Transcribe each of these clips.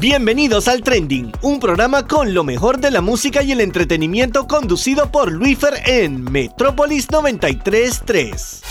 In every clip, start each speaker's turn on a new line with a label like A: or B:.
A: Bienvenidos al Trending, un programa con lo mejor de la música y el entretenimiento conducido por Luifer en Metrópolis 933.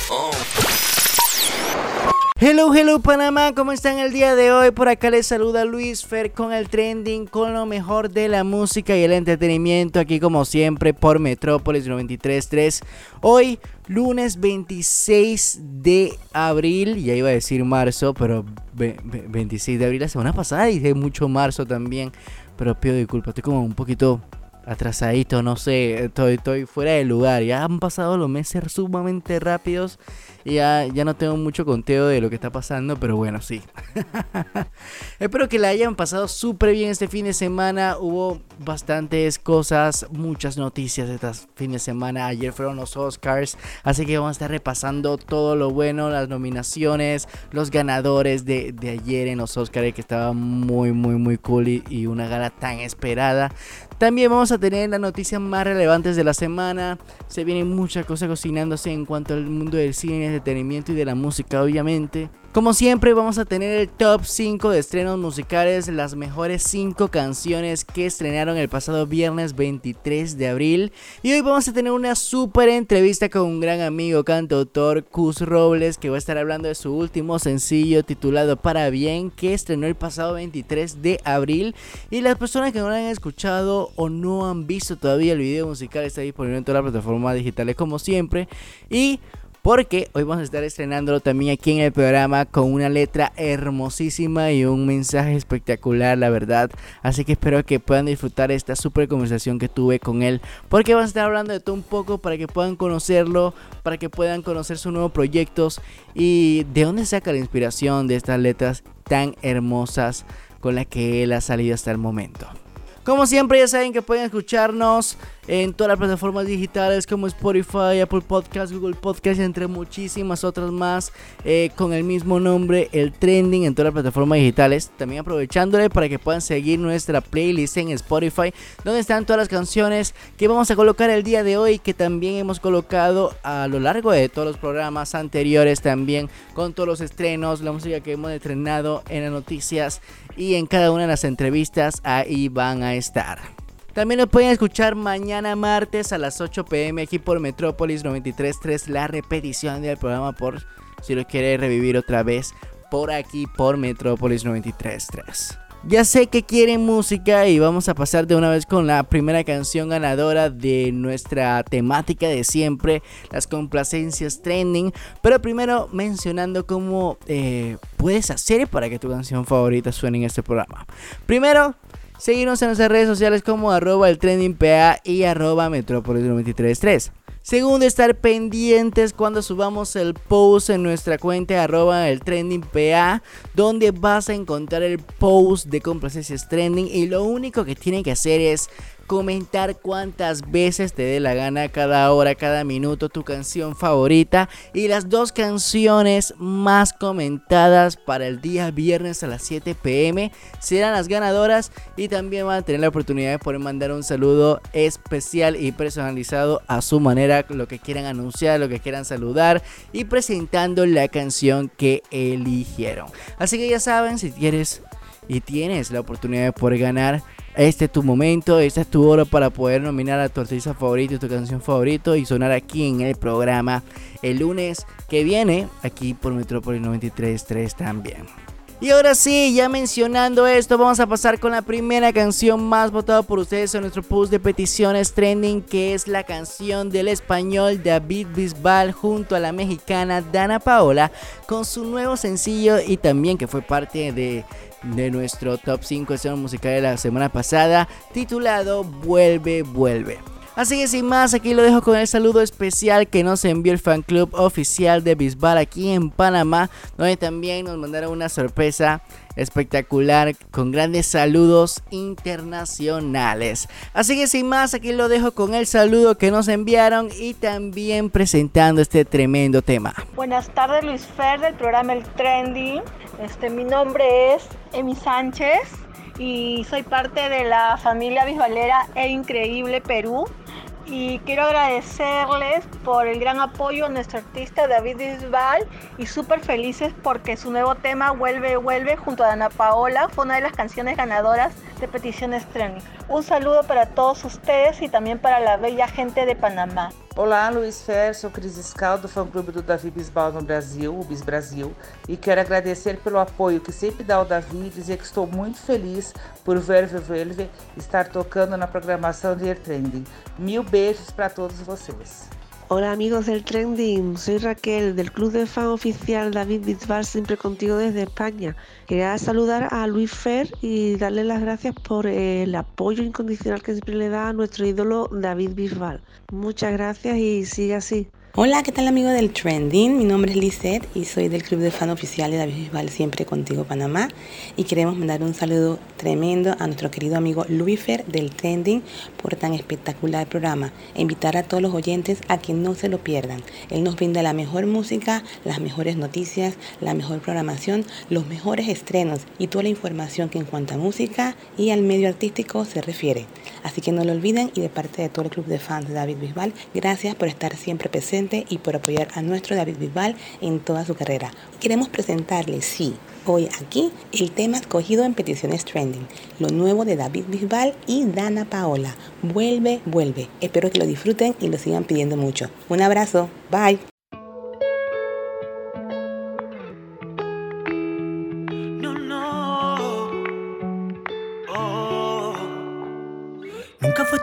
B: Hello, hello Panamá, ¿cómo están el día de hoy? Por acá les saluda Luis Fer con el trending, con lo mejor de la música y el entretenimiento, aquí como siempre por Metrópolis 933. Hoy, lunes 26 de abril, ya iba a decir marzo, pero 26 de abril la semana pasada de mucho marzo también, pero pido disculpas, estoy como un poquito atrasadito, no sé, estoy, estoy fuera de lugar. Ya han pasado los meses sumamente rápidos ya, ya no tengo mucho conteo de lo que está pasando, pero bueno, sí. Espero que la hayan pasado súper bien este fin de semana. Hubo bastantes cosas, muchas noticias este fin de semana. Ayer fueron los Oscars, así que vamos a estar repasando todo lo bueno, las nominaciones, los ganadores de, de ayer en los Oscars, que estaba muy, muy, muy cool y, y una gala tan esperada. También vamos a tener las noticias más relevantes de la semana. Se vienen muchas cosas cocinándose en cuanto al mundo del cine, entretenimiento y de la música, obviamente. Como siempre vamos a tener el top 5 de estrenos musicales, las mejores 5 canciones que estrenaron el pasado viernes 23 de abril. Y hoy vamos a tener una super entrevista con un gran amigo cantautor, Cus Robles, que va a estar hablando de su último sencillo titulado Para Bien, que estrenó el pasado 23 de abril. Y las personas que no lo han escuchado o no han visto todavía el video musical está disponible en todas las plataformas digitales como siempre. Y porque hoy vamos a estar estrenándolo también aquí en el programa con una letra hermosísima y un mensaje espectacular, la verdad. Así que espero que puedan disfrutar esta super conversación que tuve con él, porque vamos a estar hablando de todo un poco para que puedan conocerlo, para que puedan conocer sus nuevos proyectos y de dónde saca la inspiración de estas letras tan hermosas con las que él ha salido hasta el momento. Como siempre ya saben que pueden escucharnos en todas las plataformas digitales como Spotify, Apple Podcast, Google Podcast, entre muchísimas otras más eh, con el mismo nombre, el trending en todas las plataformas digitales. También aprovechándole para que puedan seguir nuestra playlist en Spotify, donde están todas las canciones que vamos a colocar el día de hoy, que también hemos colocado a lo largo de todos los programas anteriores también, con todos los estrenos, la música que hemos estrenado en las noticias y en cada una de las entrevistas, ahí van a estar. También nos pueden escuchar mañana martes a las 8 pm aquí por Metrópolis 93.3, la repetición del programa por si lo quiere revivir otra vez por aquí por Metrópolis 93.3. Ya sé que quieren música y vamos a pasar de una vez con la primera canción ganadora de nuestra temática de siempre, las complacencias trending. Pero primero mencionando cómo eh, puedes hacer para que tu canción favorita suene en este programa. Primero, Seguimos en nuestras redes sociales como arroba el trending y arroba metrópolis 933. Segundo, estar pendientes cuando subamos el post en nuestra cuenta arroba el trending PA, donde vas a encontrar el post de complacencias trending y lo único que tienen que hacer es comentar cuántas veces te dé la gana cada hora, cada minuto tu canción favorita y las dos canciones más comentadas para el día viernes a las 7 pm serán las ganadoras y también van a tener la oportunidad de poder mandar un saludo especial y personalizado a su manera, lo que quieran anunciar, lo que quieran saludar y presentando la canción que eligieron. Así que ya saben, si quieres y tienes la oportunidad de poder ganar este es tu momento, esta es tu hora para poder nominar a tu artista favorito, tu canción favorito y sonar aquí en el programa el lunes que viene, aquí por Metrópolis 93.3 también. Y ahora sí, ya mencionando esto, vamos a pasar con la primera canción más votada por ustedes en nuestro post de peticiones trending, que es la canción del español David Bisbal junto a la mexicana Dana Paola, con su nuevo sencillo y también que fue parte de de nuestro top 5 escenas musical de la semana pasada, titulado Vuelve, vuelve. Así que sin más, aquí lo dejo con el saludo especial que nos envió el fan club oficial de Bisbal aquí en Panamá, donde también nos mandaron una sorpresa espectacular con grandes saludos internacionales. Así que sin más, aquí lo dejo con el saludo que nos enviaron y también presentando este tremendo tema.
C: Buenas tardes Luis Fer del programa El Trendy. Este, mi nombre es Emi Sánchez y soy parte de la familia bisbalera E Increíble Perú. y quiero agradecerles por el gran apoyo a nuestro artista David Bisbal y súper felices porque su nuevo tema Vuelve, Vuelve junto a Ana Paola fue una de las canciones ganadoras de Peticiones Trending. Un saludo para todos ustedes y también para la bella gente de Panamá.
D: Olá, Luiz Fer, sou Cris Scal do fã-clube do Davi Bisbal no Brasil, o Bis Brasil, e quero agradecer pelo apoio que sempre dá ao Davi e dizer que estou muito feliz por Verve Verve estar tocando na programação de Air Trending. Mil beijos para todos vocês.
E: Hola amigos del Trending, soy Raquel del Club de Fan Oficial David Bisbal, siempre contigo desde España. Quería saludar a Luis Fer y darle las gracias por el apoyo incondicional que siempre le da a nuestro ídolo David Bisbal. Muchas gracias y sigue así.
F: Hola, ¿qué tal amigo del Trending? Mi nombre es Lisette y soy del club de fan oficial de David Bisbal Siempre Contigo Panamá y queremos mandar un saludo tremendo a nuestro querido amigo Luifer del Trending por tan espectacular programa e invitar a todos los oyentes a que no se lo pierdan. Él nos brinda la mejor música, las mejores noticias, la mejor programación, los mejores estrenos y toda la información que en cuanto a música y al medio artístico se refiere. Así que no lo olviden y de parte de todo el club de fans de David Bisbal, gracias por estar siempre presente y por apoyar a nuestro David Bisbal en toda su carrera. Queremos presentarles, sí, hoy aquí el tema escogido en Peticiones Trending, lo nuevo de David Bisbal y Dana Paola. Vuelve, vuelve. Espero que lo disfruten y lo sigan pidiendo mucho. Un abrazo, bye.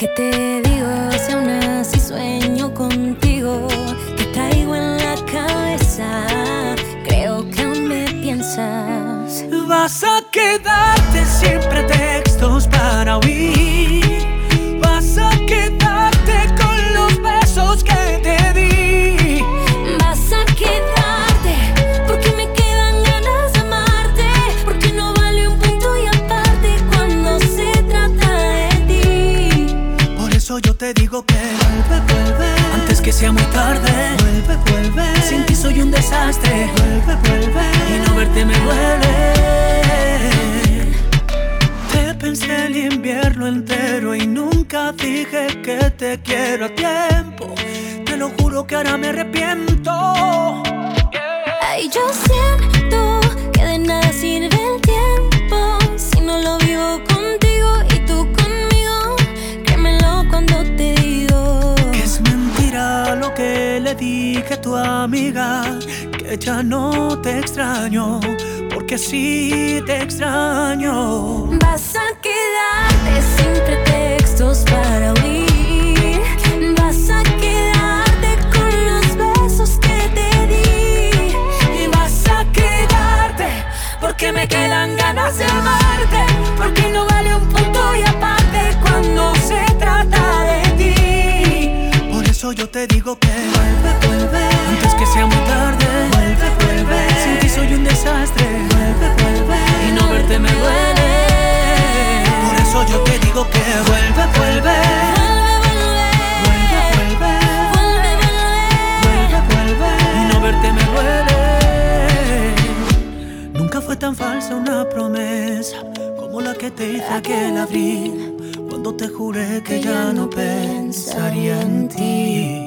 G: ¿Qué te digo si aún así sueño contigo? Te traigo en la cabeza, creo que aún me piensas.
H: Vas a quedarte siempre textos para huir. Vuelve. Sin ti soy un desastre, vuelve, vuelve. Y no verte me duele. Te pensé el invierno entero y nunca dije que te quiero a tiempo. Te lo juro que ahora me arrepiento.
G: Ay, yo siento que de nada sirve el tiempo si no lo vivo contigo
H: que le dije a tu amiga, que ya no te extraño, porque sí te extraño.
G: Vas a quedarte sin pretextos para huir. Vas a quedarte con los besos que te di.
H: Y vas a quedarte porque me quedan ganas de amarte, porque no vale un punto y aparte eso yo te digo que vuelve, vuelve. Antes que sea muy tarde, vuelve, vuelve. Sin ti soy un desastre, vuelve, vuelve. Y no verte me duele. Por eso yo te digo que vuelve, vuelve.
G: Vuelve, vuelve.
H: Vuelve, vuelve.
G: Vuelve, vuelve.
H: Y no verte me duele. Nunca fue tan falsa una promesa como la que te hice aquel abril. Cuando te juré que ya no pensaría en ti.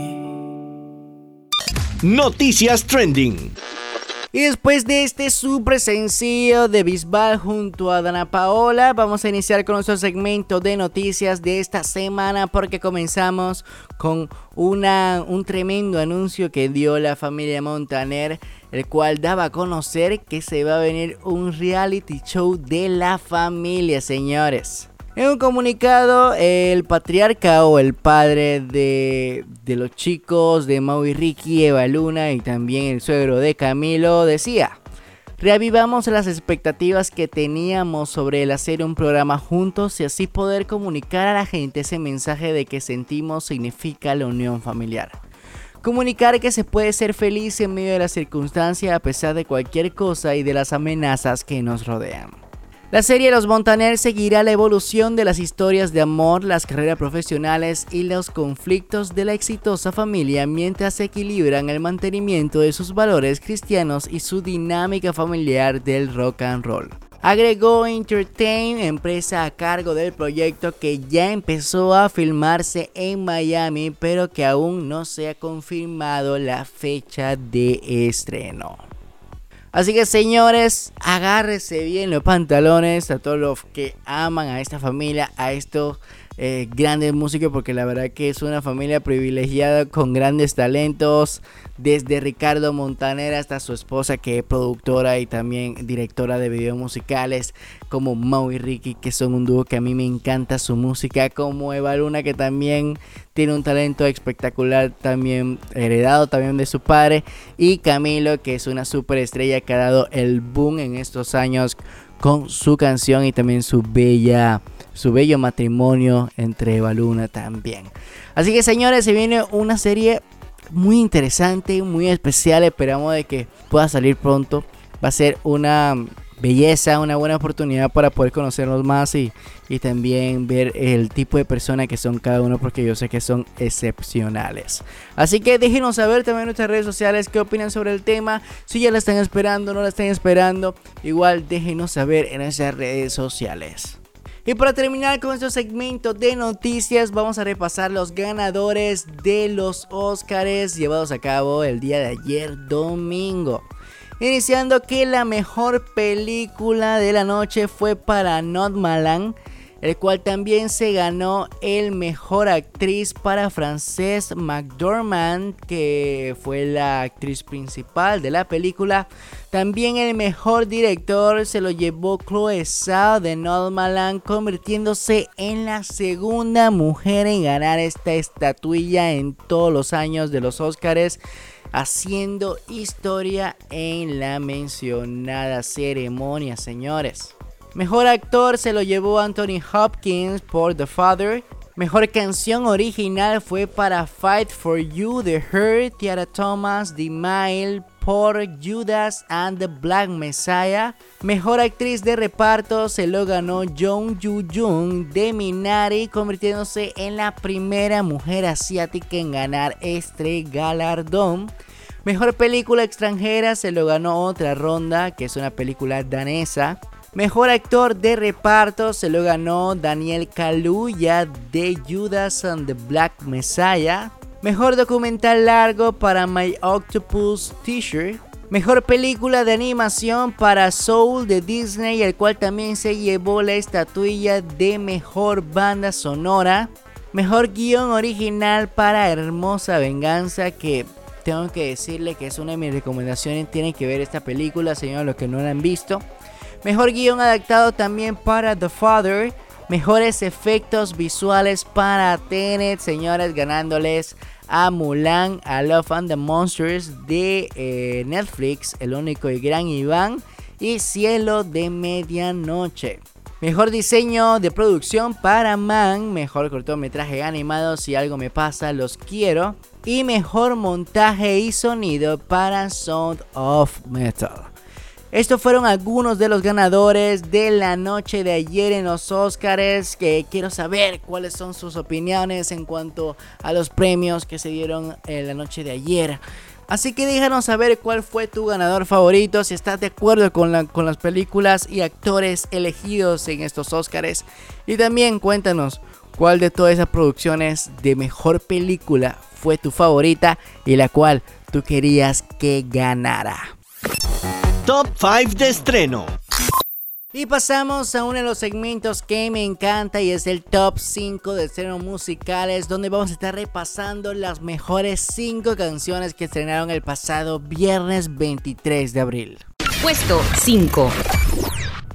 A: Noticias Trending.
B: Y después de este super sencillo de Bisbal junto a Dana Paola, vamos a iniciar con nuestro segmento de noticias de esta semana porque comenzamos con una, un tremendo anuncio que dio la familia Montaner, el cual daba a conocer que se va a venir un reality show de la familia, señores. En un comunicado, el patriarca o el padre de, de los chicos de Mau y Ricky, Eva Luna y también el suegro de Camilo decía, Reavivamos las expectativas que teníamos sobre el hacer un programa juntos y así poder comunicar a la gente ese mensaje de que sentimos significa la unión familiar. Comunicar que se puede ser feliz en medio de las circunstancias a pesar de cualquier cosa y de las amenazas que nos rodean. La serie Los Montaner seguirá la evolución de las historias de amor, las carreras profesionales y los conflictos de la exitosa familia mientras se equilibran el mantenimiento de sus valores cristianos y su dinámica familiar del rock and roll. Agregó Entertain, empresa a cargo del proyecto que ya empezó a filmarse en Miami, pero que aún no se ha confirmado la fecha de estreno. Así que señores, agárrese bien los pantalones a todos los que aman a esta familia, a estos eh, grandes músicos, porque la verdad que es una familia privilegiada con grandes talentos, desde Ricardo Montaner hasta su esposa que es productora y también directora de videos musicales, como Mau y Ricky, que son un dúo que a mí me encanta su música, como Eva Luna, que también tiene un talento espectacular, también heredado también de su padre, y Camilo, que es una superestrella que ha dado el boom en estos años con su canción y también su bella su bello matrimonio entre Eva Luna también. Así que señores, se viene una serie muy interesante, muy especial. Esperamos de que pueda salir pronto. Va a ser una belleza, una buena oportunidad para poder conocernos más y, y también ver el tipo de personas que son cada uno porque yo sé que son excepcionales. Así que déjenos saber también en nuestras redes sociales qué opinan sobre el tema, si ya la están esperando, no la están esperando, igual déjenos saber en nuestras redes sociales. Y para terminar con este segmento de noticias, vamos a repasar los ganadores de los Oscars llevados a cabo el día de ayer domingo. Iniciando que la mejor película de la noche fue para Malan el cual también se ganó el mejor actriz para Frances McDormand, que fue la actriz principal de la película. También el mejor director se lo llevó Chloe Zhao de Nomadland, convirtiéndose en la segunda mujer en ganar esta estatuilla en todos los años de los Oscars haciendo historia en la mencionada ceremonia, señores. Mejor actor se lo llevó Anthony Hopkins por The Father. Mejor canción original fue para Fight for You The Hurt, Tiara Thomas, The Mile por Judas and the Black Messiah. Mejor actriz de reparto se lo ganó Jung Yoo Jung de Minari, convirtiéndose en la primera mujer asiática en ganar este galardón. Mejor película extranjera se lo ganó otra ronda, que es una película danesa. Mejor actor de reparto se lo ganó Daniel Kaluuya de Judas and the Black Messiah. Mejor documental largo para My Octopus T-shirt. Mejor película de animación para Soul de Disney, el cual también se llevó la estatuilla de mejor banda sonora. Mejor guion original para Hermosa Venganza, que tengo que decirle que es una de mis recomendaciones. Tienen que ver esta película, señores, los que no la han visto. Mejor guion adaptado también para The Father. Mejores efectos visuales para Tenet, señores, ganándoles a Mulan, a Love and the Monsters de eh, Netflix, El único y gran Iván y Cielo de Medianoche. Mejor diseño de producción para Man, mejor cortometraje animado, si algo me pasa, los quiero. Y mejor montaje y sonido para Sound of Metal. Estos fueron algunos de los ganadores de la noche de ayer en los Oscars. Que quiero saber cuáles son sus opiniones en cuanto a los premios que se dieron en la noche de ayer. Así que déjanos saber cuál fue tu ganador favorito, si estás de acuerdo con, con las películas y actores elegidos en estos Oscars. Y también cuéntanos cuál de todas esas producciones de mejor película fue tu favorita y la cual tú querías que ganara.
A: Top 5 de estreno.
B: Y pasamos a uno de los segmentos que me encanta y es el top 5 de estreno musicales donde vamos a estar repasando las mejores 5 canciones que estrenaron el pasado viernes 23 de abril.
I: Puesto 5.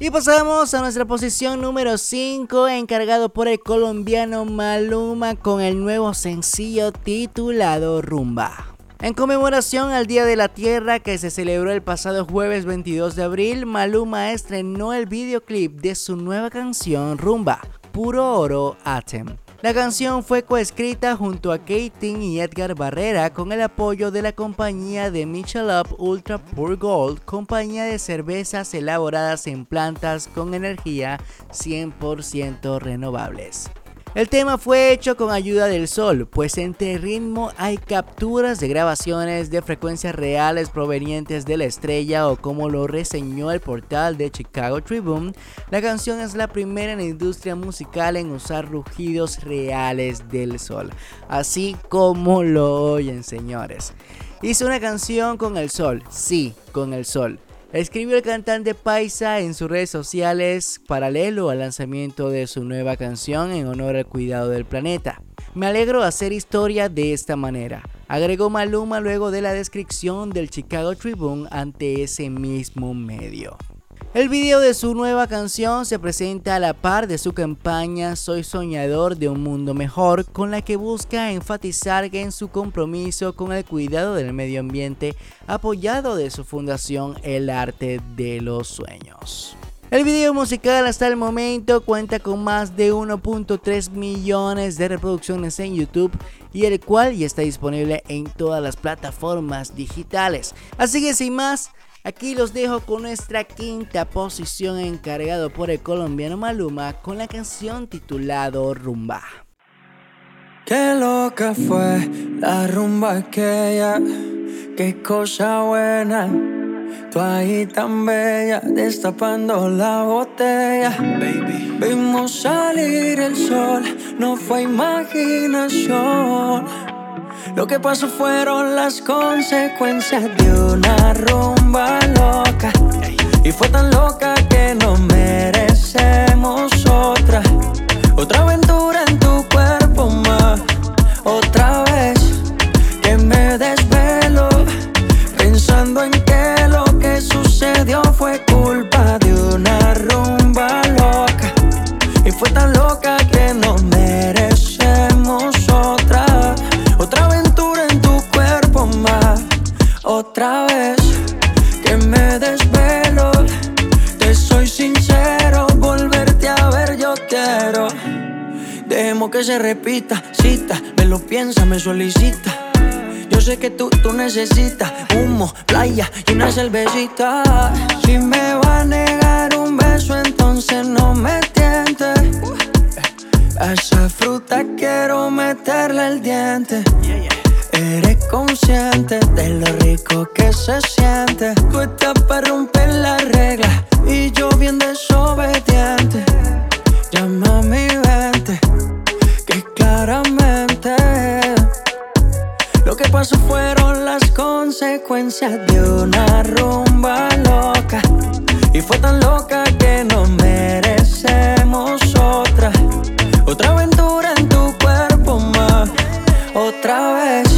B: Y pasamos a nuestra posición número 5 encargado por el colombiano Maluma con el nuevo sencillo titulado Rumba. En conmemoración al Día de la Tierra que se celebró el pasado jueves 22 de abril, Maluma estrenó el videoclip de su nueva canción Rumba, Puro Oro Atem. La canción fue coescrita junto a Kating y Edgar Barrera con el apoyo de la compañía de Michelob Ultra Pure Gold, compañía de cervezas elaboradas en plantas con energía 100% renovables. El tema fue hecho con ayuda del sol, pues entre ritmo hay capturas de grabaciones de frecuencias reales provenientes de la estrella o como lo reseñó el portal de Chicago Tribune, la canción es la primera en la industria musical en usar rugidos reales del sol, así como lo oyen señores. Hizo una canción con el sol, sí, con el sol Escribió el cantante Paisa en sus redes sociales paralelo al lanzamiento de su nueva canción en honor al cuidado del planeta. Me alegro hacer historia de esta manera, agregó Maluma luego de la descripción del Chicago Tribune ante ese mismo medio. El video de su nueva canción se presenta a la par de su campaña Soy soñador de un mundo mejor, con la que busca enfatizar en su compromiso con el cuidado del medio ambiente, apoyado de su fundación El Arte de los Sueños. El video musical hasta el momento cuenta con más de 1.3 millones de reproducciones en YouTube y el cual ya está disponible en todas las plataformas digitales. Así que sin más, Aquí los dejo con nuestra quinta posición encargado por el colombiano Maluma con la canción titulado Rumba.
J: Qué loca fue la rumba aquella, qué cosa buena. Tú ahí tan bella, destapando la botella. Baby. Vimos salir el sol, no fue imaginación. Lo que pasó fueron las consecuencias de una rumba loca. Y fue tan loca que no merecemos otra. Otra aventura en tu cuerpo más. Otra vez que me desvelo. Pensando en que lo que sucedió fue culpa de una rumba loca. Y fue tan loca Otra vez que me desvelo. Te soy sincero, volverte a ver yo quiero. Dejemos que se repita, cita, me lo piensa, me solicita. Yo sé que tú, tú necesitas humo, playa y una cervecita. Si me va a negar un beso, entonces no me tientes. A esa fruta quiero meterle el diente. Eres consciente de lo rico que se siente. Tú estás para romper las reglas y yo bien desobediente. Llama a mi mente, que claramente lo que pasó fueron las consecuencias de una rumba loca. Y fue tan loca que no merecemos otra. Otra aventura en tu cuerpo más. Otra vez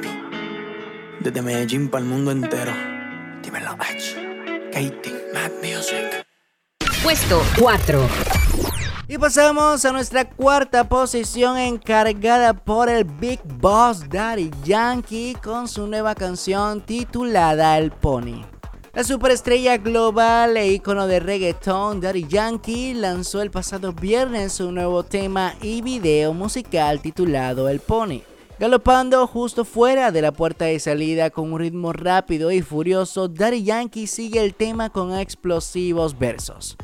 J: Desde Medellín para el mundo entero. Dímelo, H. Katie, Mad Music.
I: Puesto 4.
B: Y pasamos a nuestra cuarta posición encargada por el Big Boss Daddy Yankee con su nueva canción titulada El Pony. La superestrella global e icono de reggaeton Daddy Yankee lanzó el pasado viernes un nuevo tema y video musical titulado El Pony.
K: Galopando justo fuera de la puerta de salida con un ritmo rápido y furioso, Daddy Yankee sigue el tema con explosivos versos.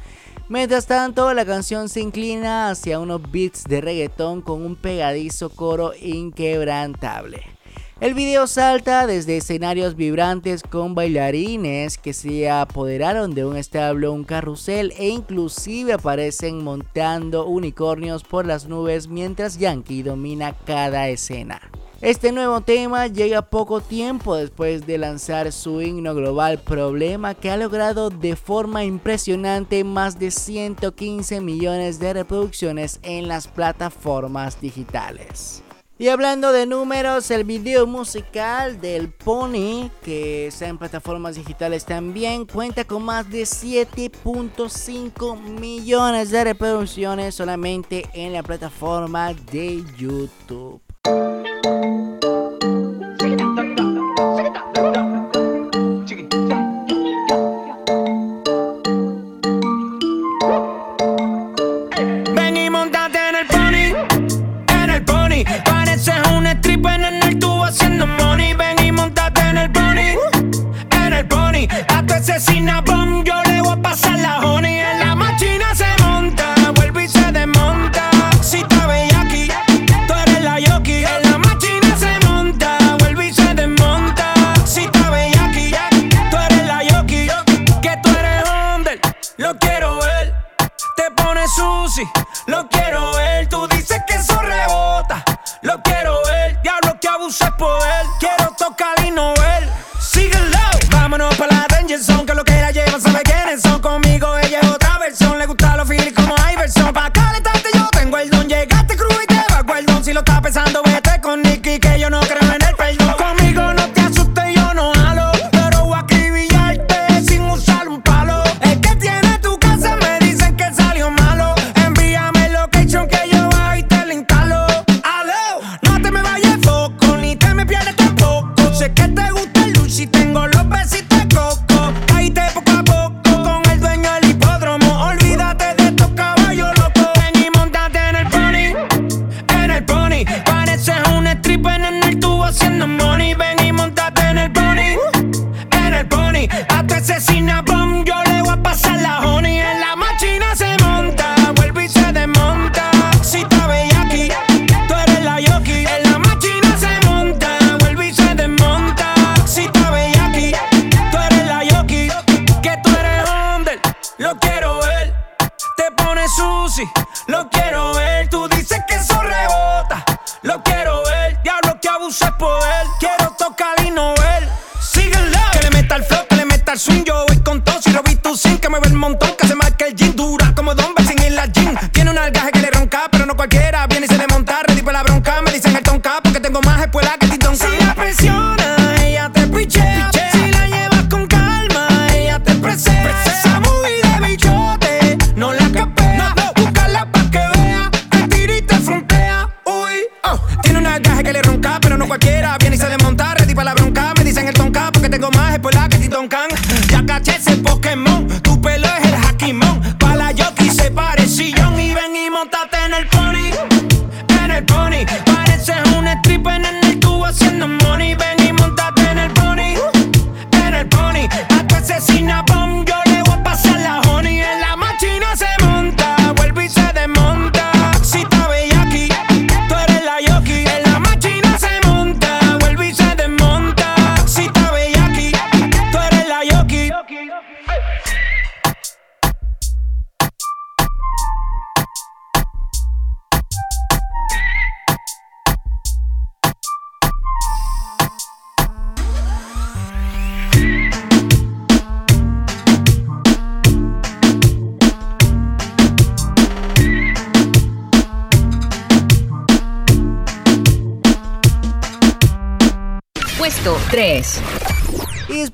K: Mientras tanto, la canción se inclina hacia unos beats de reggaetón con un pegadizo coro inquebrantable. El video salta desde escenarios vibrantes con bailarines que se apoderaron de un establo, un carrusel e inclusive aparecen montando unicornios por las nubes mientras Yankee domina cada escena. Este nuevo tema llega poco tiempo después de lanzar su himno global Problema que ha logrado de forma impresionante más de 115 millones de reproducciones en las plataformas digitales. Y hablando de números, el video musical del Pony, que está en plataformas digitales también, cuenta con más de 7.5 millones de reproducciones solamente en la plataforma de YouTube. Y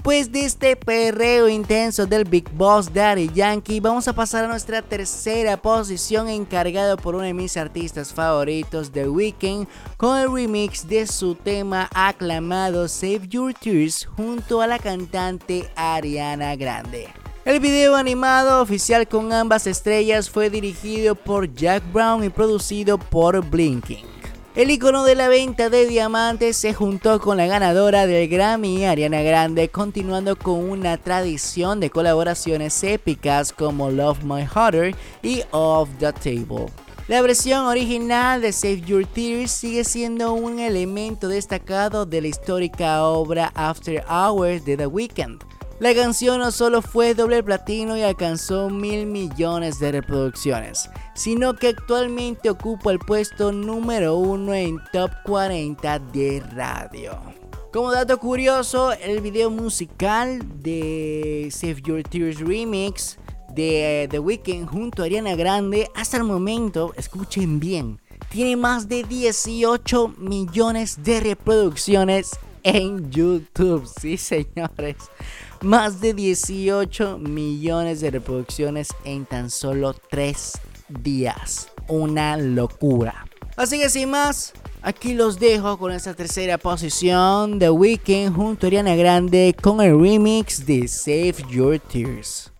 K: después de este perreo intenso del Big Boss Daddy Yankee, vamos a pasar a nuestra tercera posición encargado por uno de mis artistas favoritos, The Weeknd, con el remix de su tema aclamado Save Your Tears junto a la cantante Ariana Grande. El video animado oficial con ambas estrellas fue dirigido por Jack Brown y producido por Blinking.
B: El icono de la venta de diamantes se juntó con la ganadora del Grammy, Ariana Grande, continuando con una tradición de colaboraciones épicas como Love My Heart y Off the Table. La versión original de Save Your Tears sigue siendo un elemento destacado de la histórica obra After Hours de The Weeknd. La canción no solo fue doble platino y alcanzó mil millones de reproducciones, sino que actualmente ocupa el puesto número uno en Top 40 de radio. Como dato curioso, el video musical de Save Your Tears Remix de The Weeknd junto a Ariana Grande, hasta el momento, escuchen bien, tiene más de 18 millones de reproducciones en YouTube. Sí, señores. Más de 18 millones de reproducciones en tan solo 3 días. Una locura. Así que sin más, aquí los dejo con esta tercera posición de Weekend junto a Ariana Grande con el remix de Save Your Tears.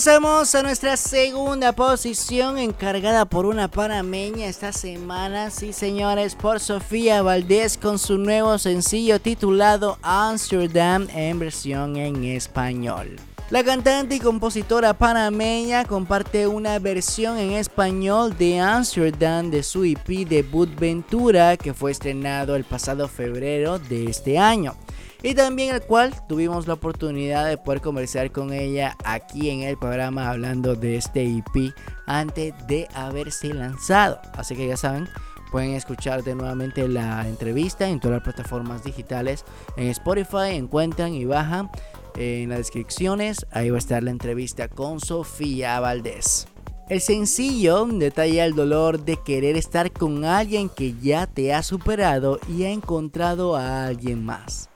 B: Pasamos a nuestra segunda posición encargada por una panameña esta semana, sí señores, por Sofía Valdés con su nuevo sencillo titulado Amsterdam en versión en español. La cantante y compositora panameña comparte una versión en español de Amsterdam de su EP debut Ventura que fue estrenado el pasado febrero de este año y también el cual tuvimos la oportunidad de poder conversar con ella aquí en el programa hablando de este EP antes de haberse lanzado. Así que ya saben, pueden escuchar de nuevamente la entrevista en todas las plataformas digitales. En Spotify encuentran y bajan en las descripciones. Ahí va a estar la entrevista con Sofía Valdés. El sencillo detalla el dolor de querer estar con alguien que ya te ha superado y ha encontrado a alguien más.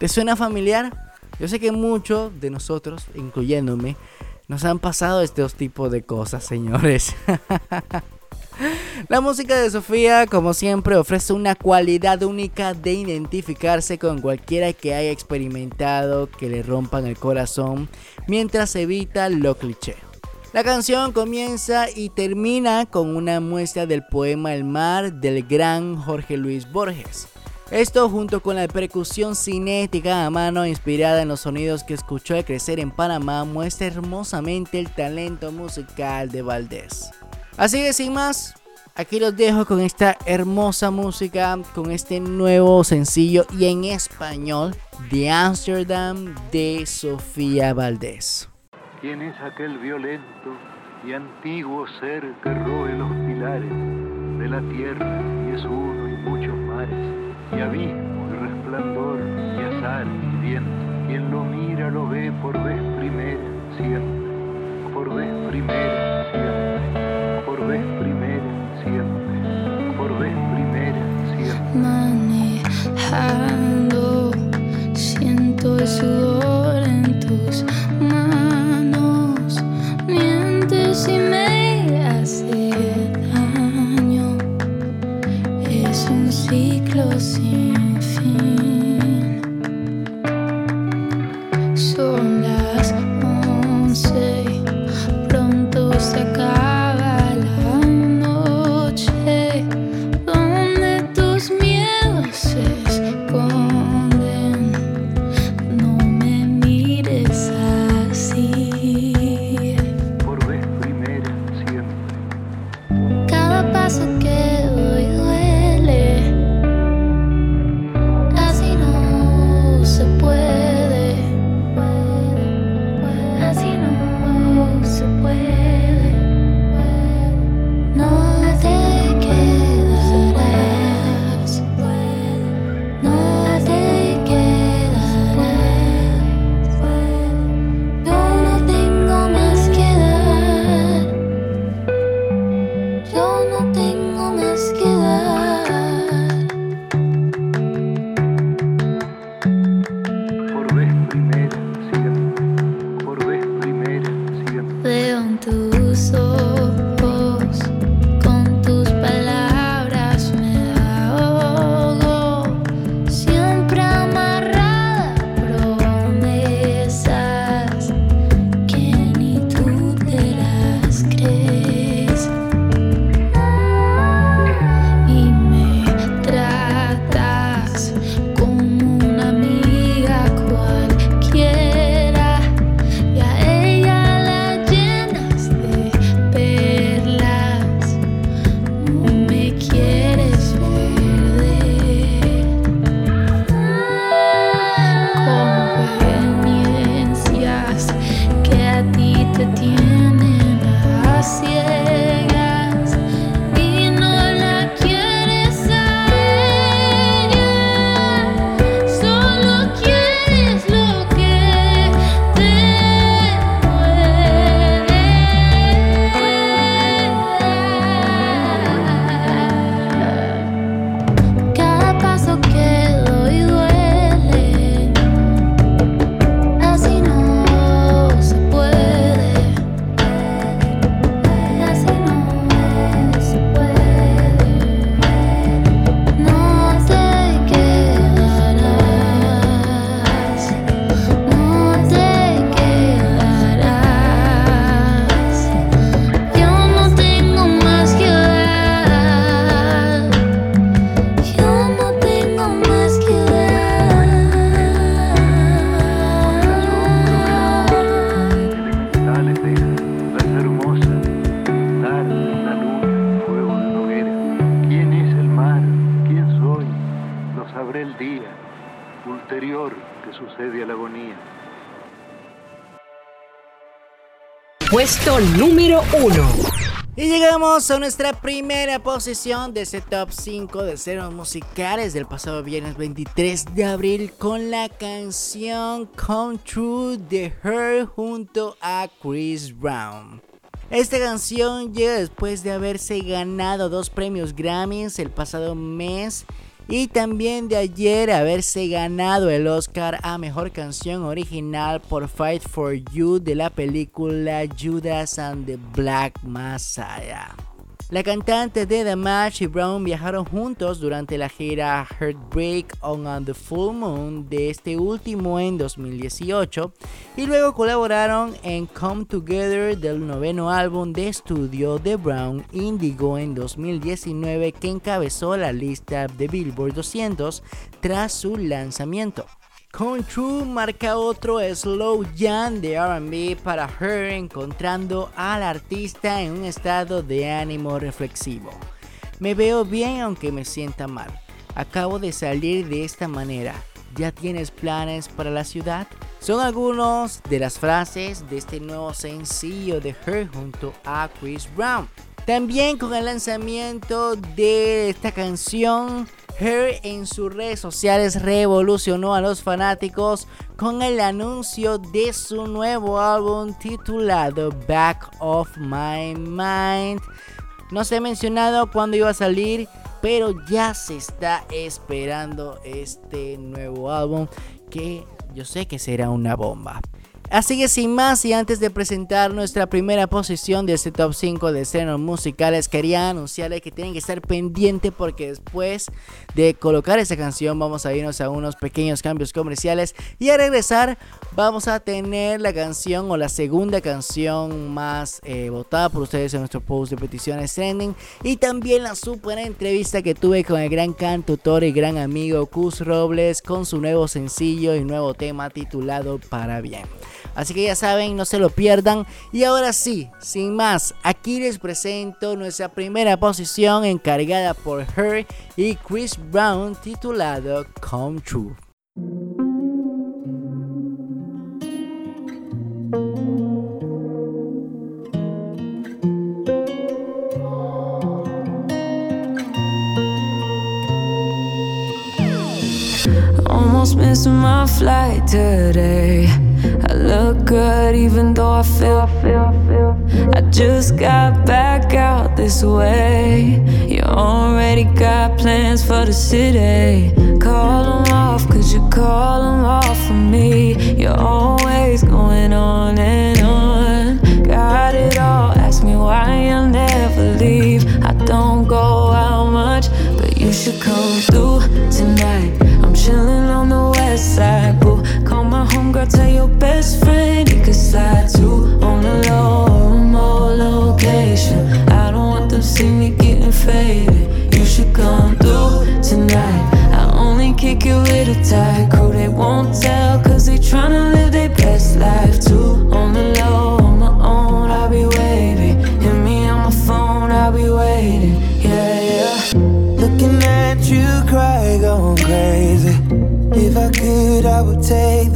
B: ¿Te suena familiar? Yo sé que muchos de nosotros, incluyéndome, nos han pasado estos tipos de cosas, señores. La música de Sofía, como siempre, ofrece una cualidad única de identificarse con cualquiera que haya experimentado que le rompan el corazón mientras evita lo cliché. La canción comienza y termina con una muestra del poema El mar del gran Jorge Luis Borges. Esto junto con la percusión cinética a mano inspirada en los sonidos que escuchó al crecer en Panamá muestra hermosamente el talento musical de Valdés. Así que sin más, aquí los dejo con esta hermosa música, con este nuevo sencillo y en español de Amsterdam de Sofía Valdés.
L: ¿Quién es aquel violento y antiguo ser que roe los pilares de la tierra y es uno y muchos mares y abismo y resplandor y azar y viento? Quien lo mira lo ve por vez primera siempre, por vez primera siempre, por vez primera siempre, por vez primera siempre.
M: Manejando, siento el sudor
I: Puesto número 1.
B: Y llegamos a nuestra primera posición de ese top 5 de ceros musicales del pasado viernes 23 de abril con la canción Come True de Her junto a Chris Brown. Esta canción llega después de haberse ganado dos premios Grammys el pasado mes y también de ayer haberse ganado el Oscar a Mejor Canción Original por Fight for You de la película Judas and the Black Messiah. La cantante de Match y Brown viajaron juntos durante la gira Heartbreak on, the Full Moon de este último en 2018 y luego colaboraron en Come Together del noveno álbum de estudio de Brown Indigo en 2019 que encabezó la lista de Billboard 200 tras su lanzamiento. Come True marca otro slow jam de RB para Her, encontrando al artista en un estado de ánimo reflexivo. Me veo bien aunque me sienta mal. Acabo de salir de esta manera. ¿Ya tienes planes para la ciudad? Son algunos de las frases de este nuevo sencillo de Her junto a Chris Brown. También con el lanzamiento de esta canción Her en sus redes sociales revolucionó a los fanáticos con el anuncio de su nuevo álbum titulado Back of My Mind. No se ha mencionado cuándo iba a salir, pero ya se está esperando este nuevo álbum que yo sé que será una bomba. Así que sin más y antes de presentar nuestra primera posición de este top 5 de escenas musicales, quería anunciarles que tienen que estar pendientes porque después de colocar esta canción vamos a irnos a unos pequeños cambios comerciales y a regresar vamos a tener la canción o la segunda canción más eh, votada por ustedes en nuestro post de peticiones trending y también la super entrevista que tuve con el gran cantautor y gran amigo Cus Robles con su nuevo sencillo y nuevo tema titulado Para Bien. Así que ya saben, no se lo pierdan. Y ahora sí, sin más, aquí les presento nuestra primera posición encargada por Her y Chris Brown titulado Come True.
N: Almost my flight today. I look good even though I feel, feel, feel. I just got back out this way. You already got plans for the city. Call them off, cause you call them off for me. You're always going on and on. Got it all, ask me why I'll never leave. I don't go out much, but you should come through tonight. I'm chilling on the west side, homegirl, tell your best friend he could slide too on the low, remote location. I don't want them see me getting faded. You should come through tonight. I only kick it with a tight crew. They won't tell, cause they tryna live their best life too. On the low, on my own, I'll be waiting. Hit me on my phone, I'll be waiting. Yeah, yeah.
O: Looking at you cry, going crazy. If I could, I would take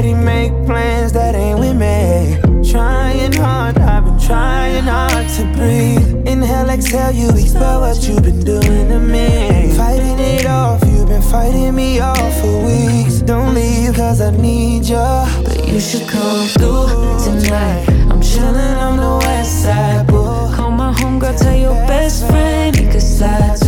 O: already make plans that ain't with me. Trying hard, I've been trying hard to breathe. Inhale, exhale, you expel what you've been doing to me. Fighting it off, you've been fighting me off for weeks. Don't leave, cause I need you.
N: But you should come through tonight. I'm chilling on the west side. Call my homegirl, tell your best friend he could slide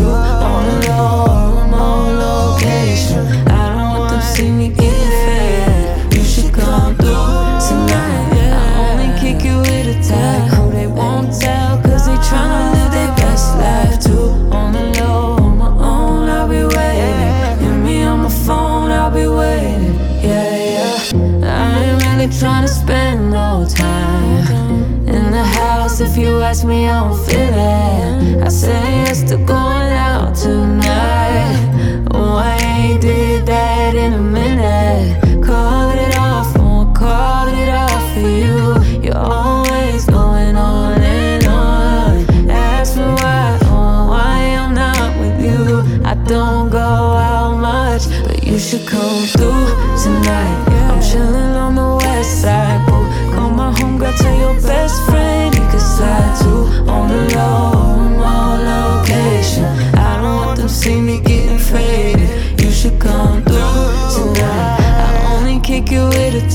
N: spend no time in the house. If you ask me, I don't feel it. I say yes to going out tonight. Oh, I ain't did that in a minute. Called it off, oh, won't call it off for you. You're always going on and on. Ask me why, oh, why I'm not with you. I don't go out much, but You should come through tonight.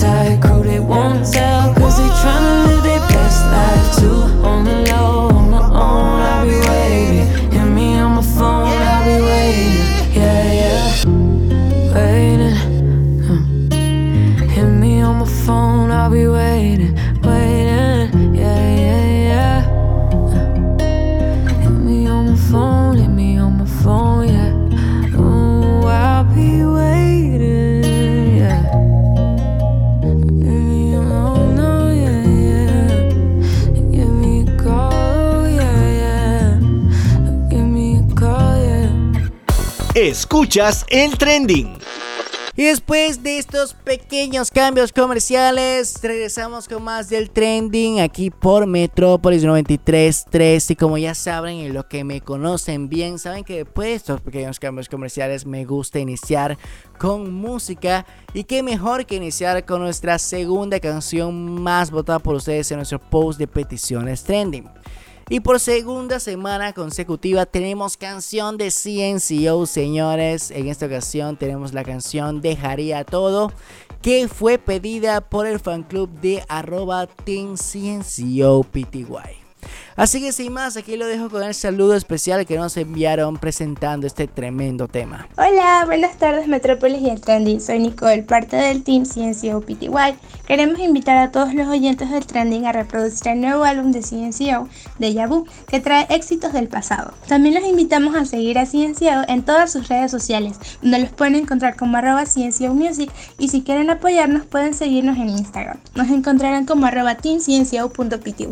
N: Tight
A: Escuchas el trending.
B: Y después de estos pequeños cambios comerciales, regresamos con más del trending aquí por Metrópolis 93.3. Y como ya saben, y lo que me conocen bien, saben que después de estos pequeños cambios comerciales me gusta iniciar con música. Y qué mejor que iniciar con nuestra segunda canción más votada por ustedes en nuestro post de peticiones trending. Y por segunda semana consecutiva tenemos canción de CNCO, señores. En esta ocasión tenemos la canción Dejaría Todo, que fue pedida por el fan club de arroba PTY. Así que sin más, aquí lo dejo con el saludo especial que nos enviaron presentando este tremendo tema.
P: Hola, buenas tardes Metrópolis y el Trending. Soy Nicole, parte del Team CNCO PTY. Queremos invitar a todos los oyentes del Trending a reproducir el nuevo álbum de CNCO, de Yabu, que trae éxitos del pasado. También los invitamos a seguir a CNCO en todas sus redes sociales, donde los pueden encontrar como arroba CNCO Music y si quieren apoyarnos pueden seguirnos en Instagram. Nos encontrarán como arroba teamcnco.pty.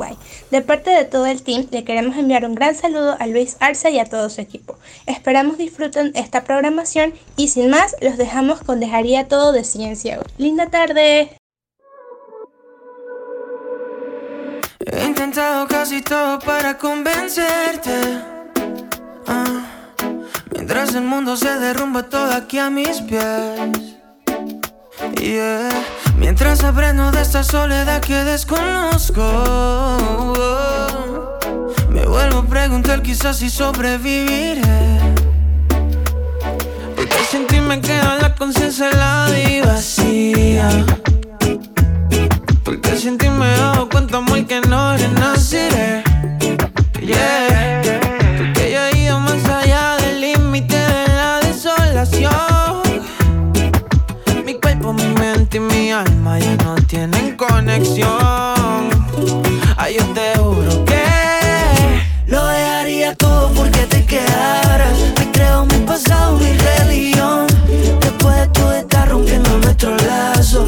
P: De parte de todo el team, le queremos enviar un gran saludo a Luis Arza y a todo su equipo. Esperamos disfruten esta programación y sin más, los dejamos con Dejaría Todo de Ciencia. Linda tarde.
J: He intentado casi todo para convencerte. Ah, mientras el mundo se derrumba todo aquí a mis pies. Mientras aprendo de esta soledad que desconozco. Me vuelvo a preguntar quizás si sobreviviré. Porque sin ti me queda la conciencia helada y vacía. Porque sin ti me dado cuenta muy que no renaceré. Yeah. Mente y mi alma ya no tienen conexión. Ay, yo te juro que lo dejaría todo porque te quedaras. Me creo mi pasado, mi religión. Después de todo está rompiendo nuestro lazo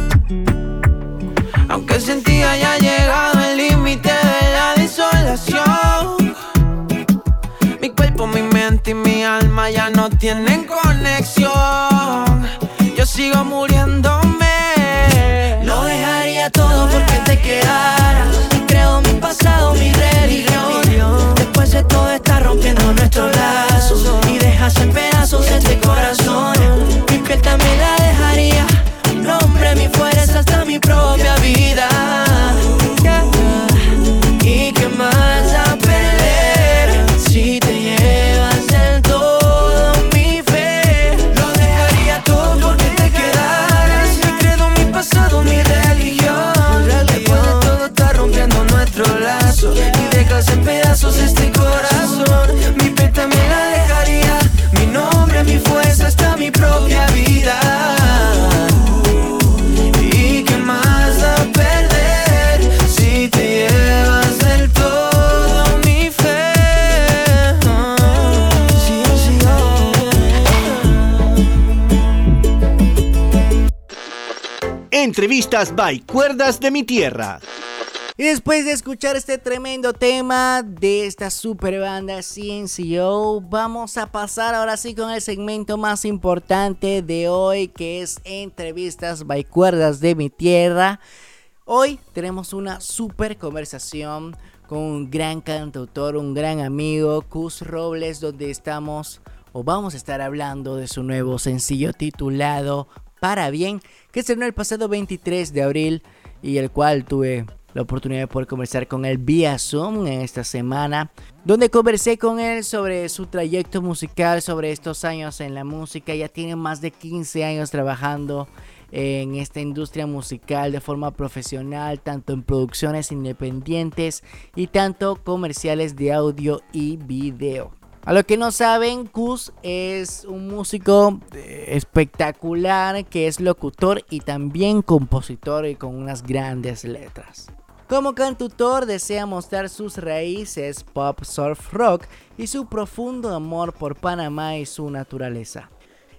J: Ti haya llegado el límite de la desolación. Mi cuerpo, mi mente y mi alma ya no tienen conexión. Yo sigo muriéndome. Lo dejaría todo porque te quedaras. Y creo mi pasado, mi religión. Después de todo está rompiendo nuestros lazos. Y dejas en
A: Entrevistas by Cuerdas de mi Tierra.
B: Y después de escuchar este tremendo tema de esta super banda CNCO, vamos a pasar ahora sí con el segmento más importante de hoy, que es entrevistas by cuerdas de mi tierra. Hoy tenemos una super conversación con un gran cantautor, un gran amigo, Cus Robles, donde estamos o vamos a estar hablando de su nuevo sencillo titulado Para Bien, que estrenó el pasado 23 de abril y el cual tuve la oportunidad de poder conversar con él vía Zoom en esta semana, donde conversé con él sobre su trayecto musical, sobre estos años en la música. Ya tiene más de 15 años trabajando en esta industria musical de forma profesional, tanto en producciones independientes y tanto comerciales de audio y video. A lo que no saben, Kuz es un músico espectacular que es locutor y también compositor y con unas grandes letras. Como cantautor desea mostrar sus raíces pop surf rock y su profundo amor por Panamá y su naturaleza.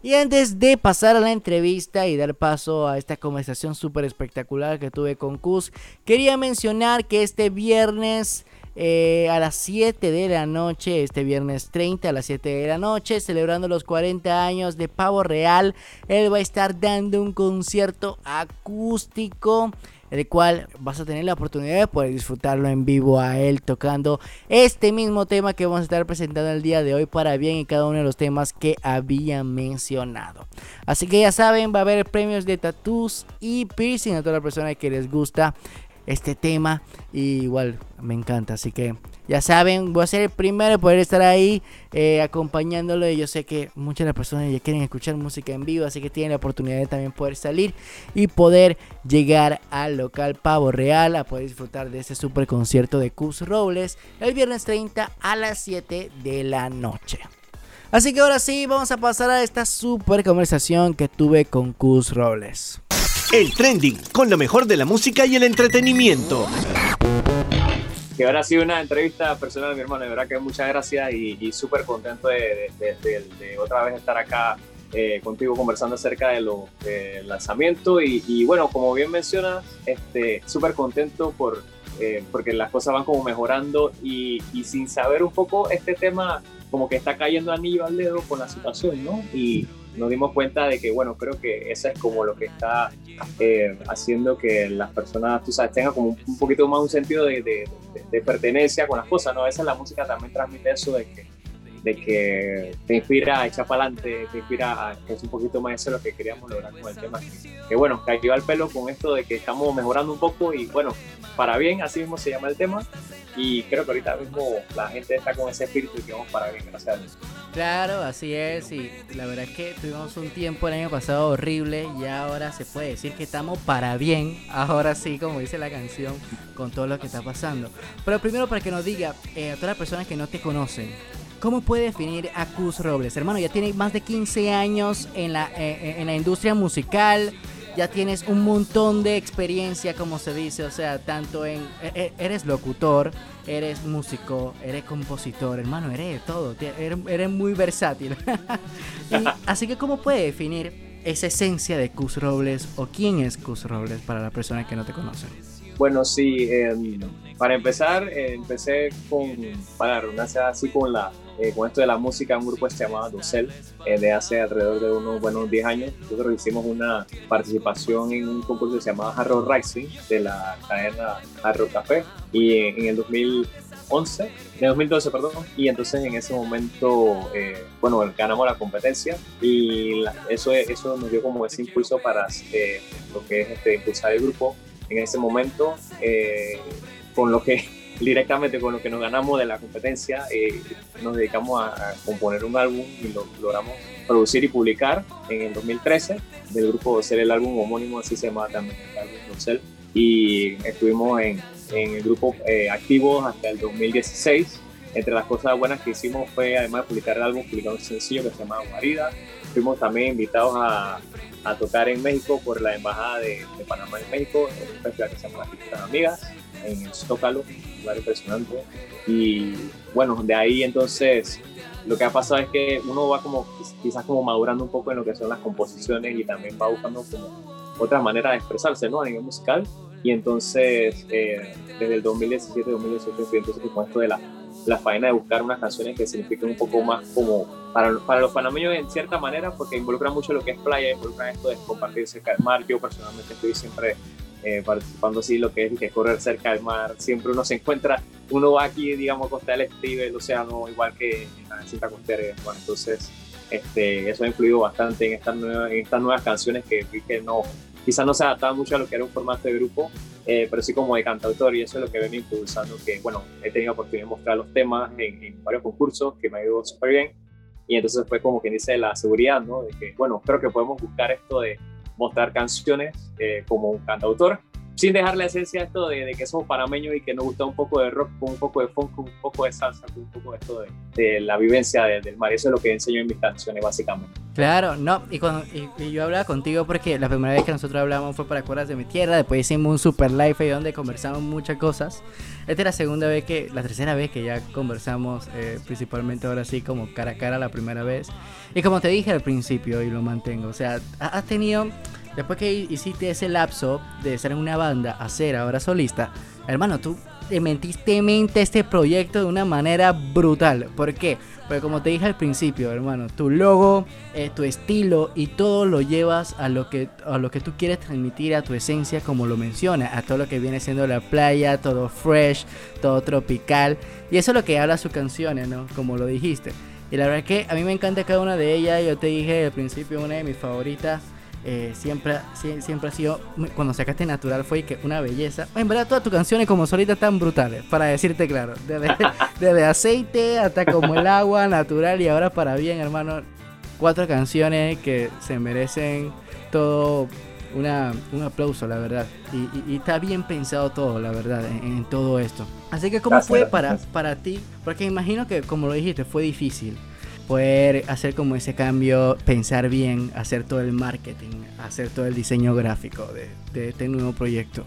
B: Y antes de pasar a la entrevista y dar paso a esta conversación súper espectacular que tuve con Kuz, quería mencionar que este viernes eh, a las 7 de la noche, este viernes 30 a las 7 de la noche, celebrando los 40 años de Pavo Real, él va a estar dando un concierto acústico el cual vas a tener la oportunidad de poder disfrutarlo en vivo a él tocando este mismo tema que vamos a estar presentando el día de hoy para bien y cada uno de los temas que había mencionado. Así que ya saben, va a haber premios de tattoos y piercing a toda la persona que les gusta este tema y igual me encanta así que ya saben voy a ser el primero en poder estar ahí eh, acompañándolo y yo sé que muchas de las personas ya quieren escuchar música en vivo así que tienen la oportunidad de también poder salir y poder llegar al local Pavo Real a poder disfrutar de este super concierto de Cus Robles el viernes 30 a las 7 de la noche Así que ahora sí, vamos a pasar a esta super conversación que tuve con Cus Robles.
A: El trending, con lo mejor de la música y el entretenimiento.
Q: Que ahora ha sido una entrevista personal, mi hermano. De verdad que muchas gracias y, súper contento de, otra vez estar acá eh, contigo conversando acerca de lo, del lanzamiento. Y, bueno, como bien mencionas, este, súper contento por, eh, porque las cosas van como mejorando y, y, sin saber un poco este tema como que está cayendo anillo al dedo con la situación, ¿no? Y, nos dimos cuenta de que, bueno, creo que eso es como lo que está eh, haciendo que las personas, tú sabes, tengan como un poquito más un sentido de, de, de, pertenencia con las cosas, ¿no? A veces la música también transmite eso de que, de que te inspira a echar para adelante, te inspira a que es un poquito más eso lo que queríamos lograr con el tema. Que bueno, cayó al pelo con esto de que estamos mejorando un poco y bueno, para bien, así mismo se llama el tema. Y creo que ahorita mismo la gente está con ese espíritu y que vamos para bien, gracias a Dios.
B: Claro, así es. Y la verdad es que tuvimos un tiempo el año pasado horrible y ahora se puede decir que estamos para bien. Ahora sí, como dice la canción, con todo lo que está pasando. Pero primero para que nos diga eh, a todas las personas que no te conocen, ¿Cómo puede definir a Cus Robles? Hermano, ya tiene más de 15 años en la, eh, eh, en la industria musical, ya tienes un montón de experiencia, como se dice, o sea, tanto en... E, e, eres locutor, eres músico, eres compositor, hermano, eres todo, eres, muy versátil. así que, ¿cómo puede definir esa esencia de Cus Robles o quién es Cus Robles para la persona que no te conoce?
Q: Bueno, sí, em, para empezar, eh, empecé con, para redundancia así con la eh, con esto de la música, un grupo que se llamaba Docel, eh, de hace alrededor de unos buenos 10 años. Nosotros hicimos una participación en un concurso que se llamaba Hard Rising, de la cadena Hard Café, y en, el 2011, en 2012, perdón, y entonces en ese momento, eh, bueno, ganamos la competencia y eso, eso nos dio como ese impulso para lo que es este, impulsar el grupo en ese momento, con lo que directamente con lo que nos ganamos de la competencia, eh, nos dedicamos a, componer un álbum y lo logramos producir y publicar en el 2013 del grupo Docel, el álbum homónimo, así se llama también el álbum Docel, y estuvimos en, en el grupo eh, activo hasta el 2016. Entre las cosas buenas que hicimos fue, además de publicar el álbum, publicar un sencillo que se llama Marida. Fuimos también invitados a, a tocar en México por la Embajada de, Panamá en México, en un festival que se llama Las Amigas, en el Zócalo, un lugar impresionante. Y bueno, de ahí entonces lo que ha pasado es que uno va como quizás como madurando un poco en lo que son las composiciones y también va buscando como otra manera de expresarse, ¿no? A nivel musical. Y entonces, eh, desde el 2017, 2018, fui entonces con esto de la, la faena de buscar unas canciones que signifiquen un poco más como para, para los panameños en cierta manera, porque involucran mucho lo que es playa, involucran esto de compartir cerca del mar. Yo personalmente estoy siempre eh, participando así lo que es que correr cerca del mar. Siempre uno se encuentra, uno va aquí, digamos, a Costa del Este, el océano, igual que en la cinta costera. Bueno, entonces, este, eso ha influido bastante en estas, nuevas, en estas nuevas canciones que vi que no, quizás no se adaptaban mucho a lo que era un formato de grupo, eh, pero sí como de cantautor y eso es lo que ven impulsando, que bueno, he tenido oportunidad de mostrar los temas en, en varios concursos que me ha ido súper bien y entonces fue como quien dice la seguridad, ¿no? De que, bueno, creo que podemos buscar esto de mostrar canciones eh, como un cantautor, sin dejar la esencia esto de, de, que somos panameños y que nos gusta un poco de rock, con un poco de funk, un poco de salsa, un poco de esto de, de la vivencia de, del mar. Eso es lo que enseño en mis canciones, básicamente.
B: Claro, no, y, cuando, y, y, yo hablaba contigo porque la primera vez que nosotros hablamos fue para Cuerdas de mi Tierra, después hicimos un super live ahí donde conversamos muchas cosas. Esta es la segunda vez que, la tercera vez que ya conversamos, eh, principalmente ahora sí como cara a cara la primera vez. Y como te dije al principio y lo mantengo, o sea, has tenido después que hiciste ese lapso de ser en una banda a ser ahora solista, hermano, tú te metiste mente este proyecto de una manera brutal. ¿Por qué? Porque como te dije al principio, hermano, tu logo, eh, tu estilo y todo lo llevas a lo que a lo que tú quieres transmitir a tu esencia, como lo menciona, a todo lo que viene siendo la playa, todo fresh, todo tropical. Y eso es lo que habla sus canciones, ¿no? Como lo dijiste. Y la verdad es que a mí me encanta cada una de ellas. Yo te dije al principio una de mis favoritas eh, siempre, siempre ha sido, cuando sacaste Natural fue que una belleza. En verdad todas tus canciones como solitas están brutales, para decirte claro. Desde, desde aceite hasta como el agua, natural y ahora para bien, hermano. Cuatro canciones que se merecen todo una, un aplauso, la verdad. Y, y, y, está bien pensado todo, la verdad, en, en todo esto. Así que, ¿cómo fue para, para ti? Porque imagino que, como lo dijiste, fue difícil poder hacer como ese cambio, pensar bien, hacer todo el marketing, hacer todo el diseño gráfico de, de este nuevo proyecto.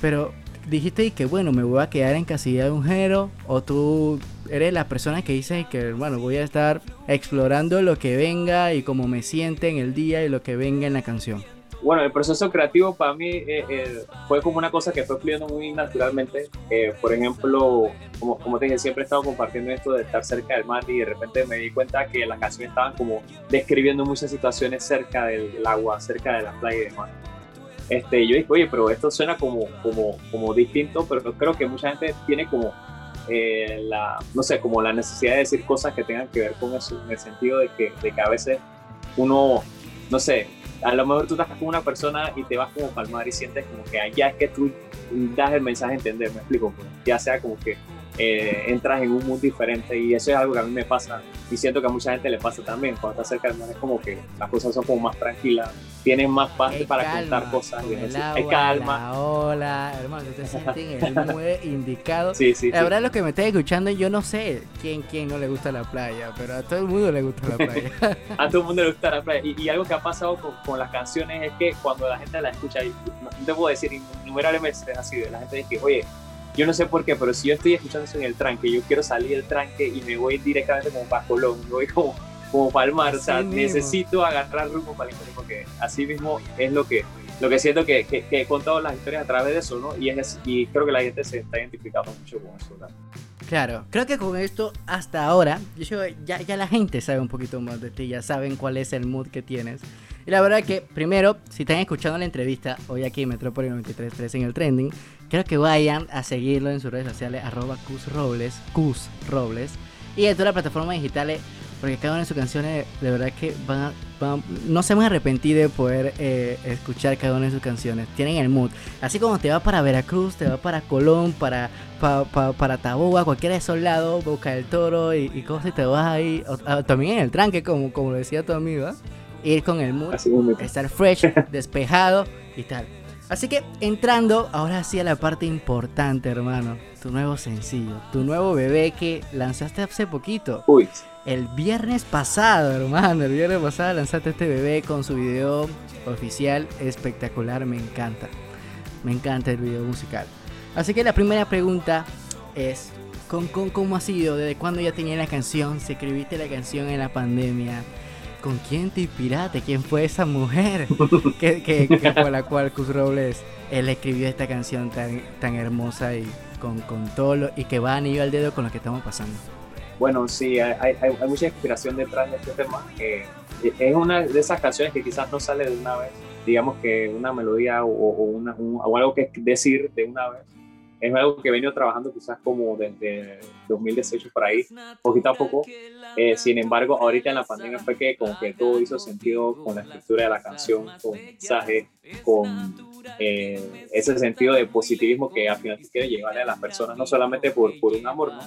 B: Pero dijiste que bueno, me voy a quedar en casilla de un género o tú eres la persona que dice que bueno, voy a estar explorando lo que venga y cómo me siente en el día y lo que venga en la canción.
Q: Bueno, el proceso creativo para mí eh, eh, fue como una cosa que fue fluyendo muy naturalmente. Eh, por ejemplo, como, como te dije, siempre he estado compartiendo esto de estar cerca del mar y de repente me di cuenta que las canciones estaban como describiendo muchas situaciones cerca del, del agua, cerca de la playa y demás. Este, yo dije, oye, pero esto suena como, como, como distinto, pero creo que mucha gente tiene como eh, la, no sé, como la necesidad de decir cosas que tengan que ver con eso, en el sentido de que, de que a veces uno, no sé, a lo mejor tú estás con una persona y te vas como palmar y sientes como que allá es que tú das el mensaje a entender, me explico, ya sea como que eh, entras en un mundo diferente y eso es algo que a mí me pasa y siento que a mucha gente le pasa también, cuando estás cerca del mar es como que las cosas son como más tranquilas, tienen más paz para calma, contar cosas, y
B: el agua, hay calma. Hola, hermano, tú te sientes en el mueve indicado.
Q: Sí, sí,
B: la verdad, sí. lo que me estás escuchando, yo no sé quién, quién no le gusta la playa, pero a todo el mundo le gusta la playa.
Q: a todo el mundo le gusta la playa. Y, y algo que ha pasado con, con, las canciones es que cuando la gente la escucha, y no te puedo decir innumerables veces así, de la gente dice, oye, yo no sé por qué, pero si yo estoy escuchando eso en el tranque, yo quiero salir del tranque y me voy directamente como para Colón, me voy como, como para el mar, o sea, mismo. necesito agarrar rumbo para el mar, porque así mismo es lo que, lo que siento que, que, que, he contado las historias a través de eso, ¿no? Y, es, y creo que la gente se está identificando mucho con eso, ¿verdad?
B: Claro, creo que con esto hasta ahora, yo ya, ya la gente sabe un poquito más de ti, ya saben cuál es el mood que tienes. Y la verdad que, primero, si están escuchando la entrevista hoy aquí en Metrópoli 93.3 en el trending, creo que vayan a seguirlo en sus redes sociales, arroba Robles, Cus Robles, y en todas las plataformas digitales, porque cada una de sus canciones, de verdad que van, a, van no se van a arrepentir de poder eh, escuchar cada una de sus canciones. Tienen el mood. Así como te va para Veracruz, te va para Colón, para, pa, pa, para Taboga, cualquiera de esos lados, Boca del Toro y, y cosas, y te vas ahí. O, a, también en el tranque, como, como lo decía tu amigo, ¿eh? Ir con el mood, estar fresh, despejado y tal. Así que entrando ahora sí a la parte importante, hermano. Tu nuevo sencillo, tu nuevo bebé que lanzaste hace poquito.
Q: Uy.
B: El viernes pasado, hermano. El viernes pasado lanzaste este bebé con su video oficial espectacular. Me encanta. Me encanta el video musical. Así que la primera pregunta es: ¿con, con, ¿cómo ha sido? ¿Desde cuándo ya tenía la canción? ¿Se escribiste la canción en la pandemia? ¿Con quién te inspiraste? ¿Quién fue esa mujer que, que, que por la cual Cus Robles él escribió esta canción tan, tan hermosa y con, con todo lo, y que va anillo al dedo con lo que estamos pasando?
Q: Bueno, sí, hay, hay, hay mucha inspiración detrás de este tema. Eh, es una de esas canciones que quizás no sale de una vez, digamos que una melodía o, o una, un- o algo que decir de una vez. Es algo que he venido trabajando quizás como desde 2018 por ahí, poquito a poco. Eh, sin embargo, ahorita en la pandemia fue que como que todo hizo sentido con la estructura de la canción, con el mensaje, con eh, ese sentido de positivismo que al final quiere llevarle a las personas, no solamente por, por un amor, ¿no?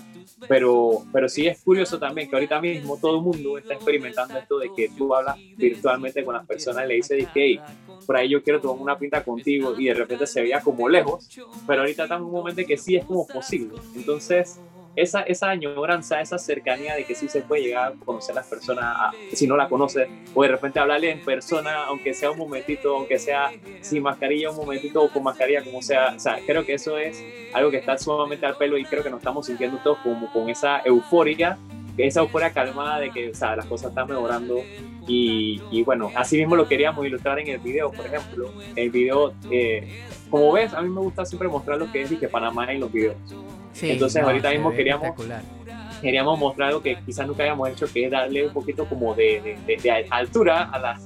Q: Pero, pero sí es curioso también que ahorita mismo todo el mundo está experimentando esto de que tú hablas virtualmente con las personas y le dices, hey, por ahí yo quiero tomar una pinta contigo y de repente se veía como lejos, pero ahorita estamos en un momento en que sí es como posible. Entonces, esa, esa añoranza, esa cercanía de que sí se puede llegar a conocer a las personas, si no la conoces, o de repente hablarle en persona, aunque sea un momentito, aunque sea sin mascarilla un momentito o con mascarilla, como sea. O sea, creo que eso es algo que está sumamente al pelo y creo que nos estamos sintiendo todos como con esa euforia, esa euforia calmada de que o sea, las cosas están mejorando. Y, y bueno, así mismo lo queríamos ilustrar en el video, por ejemplo. El video, eh, como ves, a mí me gusta siempre mostrar lo que es que Panamá en los videos.
B: Sí,
Q: Entonces
B: no,
Q: ahorita mismo queríamos queríamos mostrar algo que quizás nunca habíamos hecho, que es darle un poquito como de, de- de- de altura a las,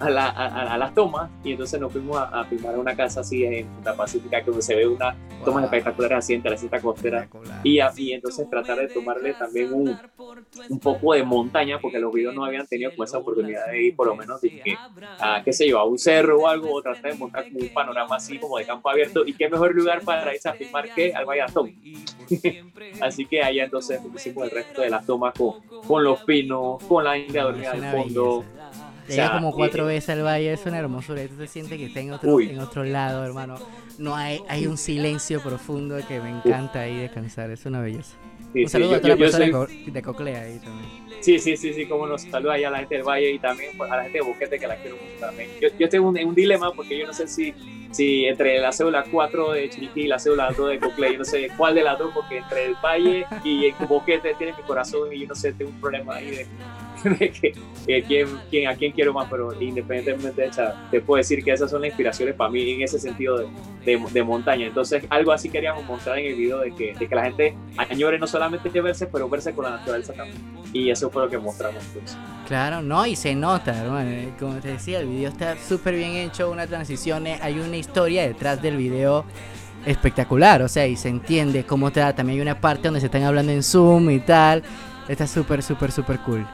Q: a, la- a- a las tomas. Y entonces nos fuimos a, a filmar una casa así en Punta Pacífica, que donde se ve una tomas espectaculares así en Teresita Costera. Y, a- y entonces tratar de tomarle también un, un poco de montaña, porque los videos no habían tenido como esa oportunidad de ir por lo menos, dije, a, qué sé yo, a un cerro o algo, o tratar de montar como un panorama así como de campo abierto. Y qué mejor lugar para irse a filmar que al Valle Atón. Así que allá entonces hicimos el resto de las tomas con, con los pinos, con la India dormida
B: una
Q: fondo.
B: Llega
Q: sea,
B: como cuatro
Q: eh,
B: veces al valle, es una hermosura. Y tú te sientes que está en otro,
Q: Uy.
B: en otro lado, hermano. No hay, hay un silencio profundo que me encanta ahí descansar. Es una belleza.
Q: Sí,
B: un
Q: sí,
B: saludo
Q: yo-
B: a toda la
Q: yo- yo
B: persona de
Q: soy-
B: Co- de Coclea ahí también.
Q: Sí, sí, sí, sí, como nos saluda ahí a la gente del Valle y también pues, a la gente de Boquete que la quiero mucho también. Yo, yo tengo un, un dilema porque yo no sé si, si entre la cédula 4 de Chiriquí y la cédula 2 de Coclé, yo no sé cuál de las dos, porque entre el Valle y el Boquete tiene mi corazón y yo no sé, tengo un problema ahí de, de que, quién, quién- a quién quiero más, pero independientemente de esa, te puedo decir que esas son las inspiraciones para mí en ese sentido de, de, de montaña. Entonces, algo así queríamos mostrar en el video de que, de que la gente añore no solamente verse, pero verse con la naturaleza también. Y eso fue lo que mostramos. Pues.
B: Claro, no, y se nota, hermano. eh, Como te decía, el video está súper bien hecho, una transición, eh, hay una historia detrás del video espectacular, o sea, y se entiende cómo te da. También hay una parte donde se están hablando en Zoom y tal. Está súper, súper, súper cool.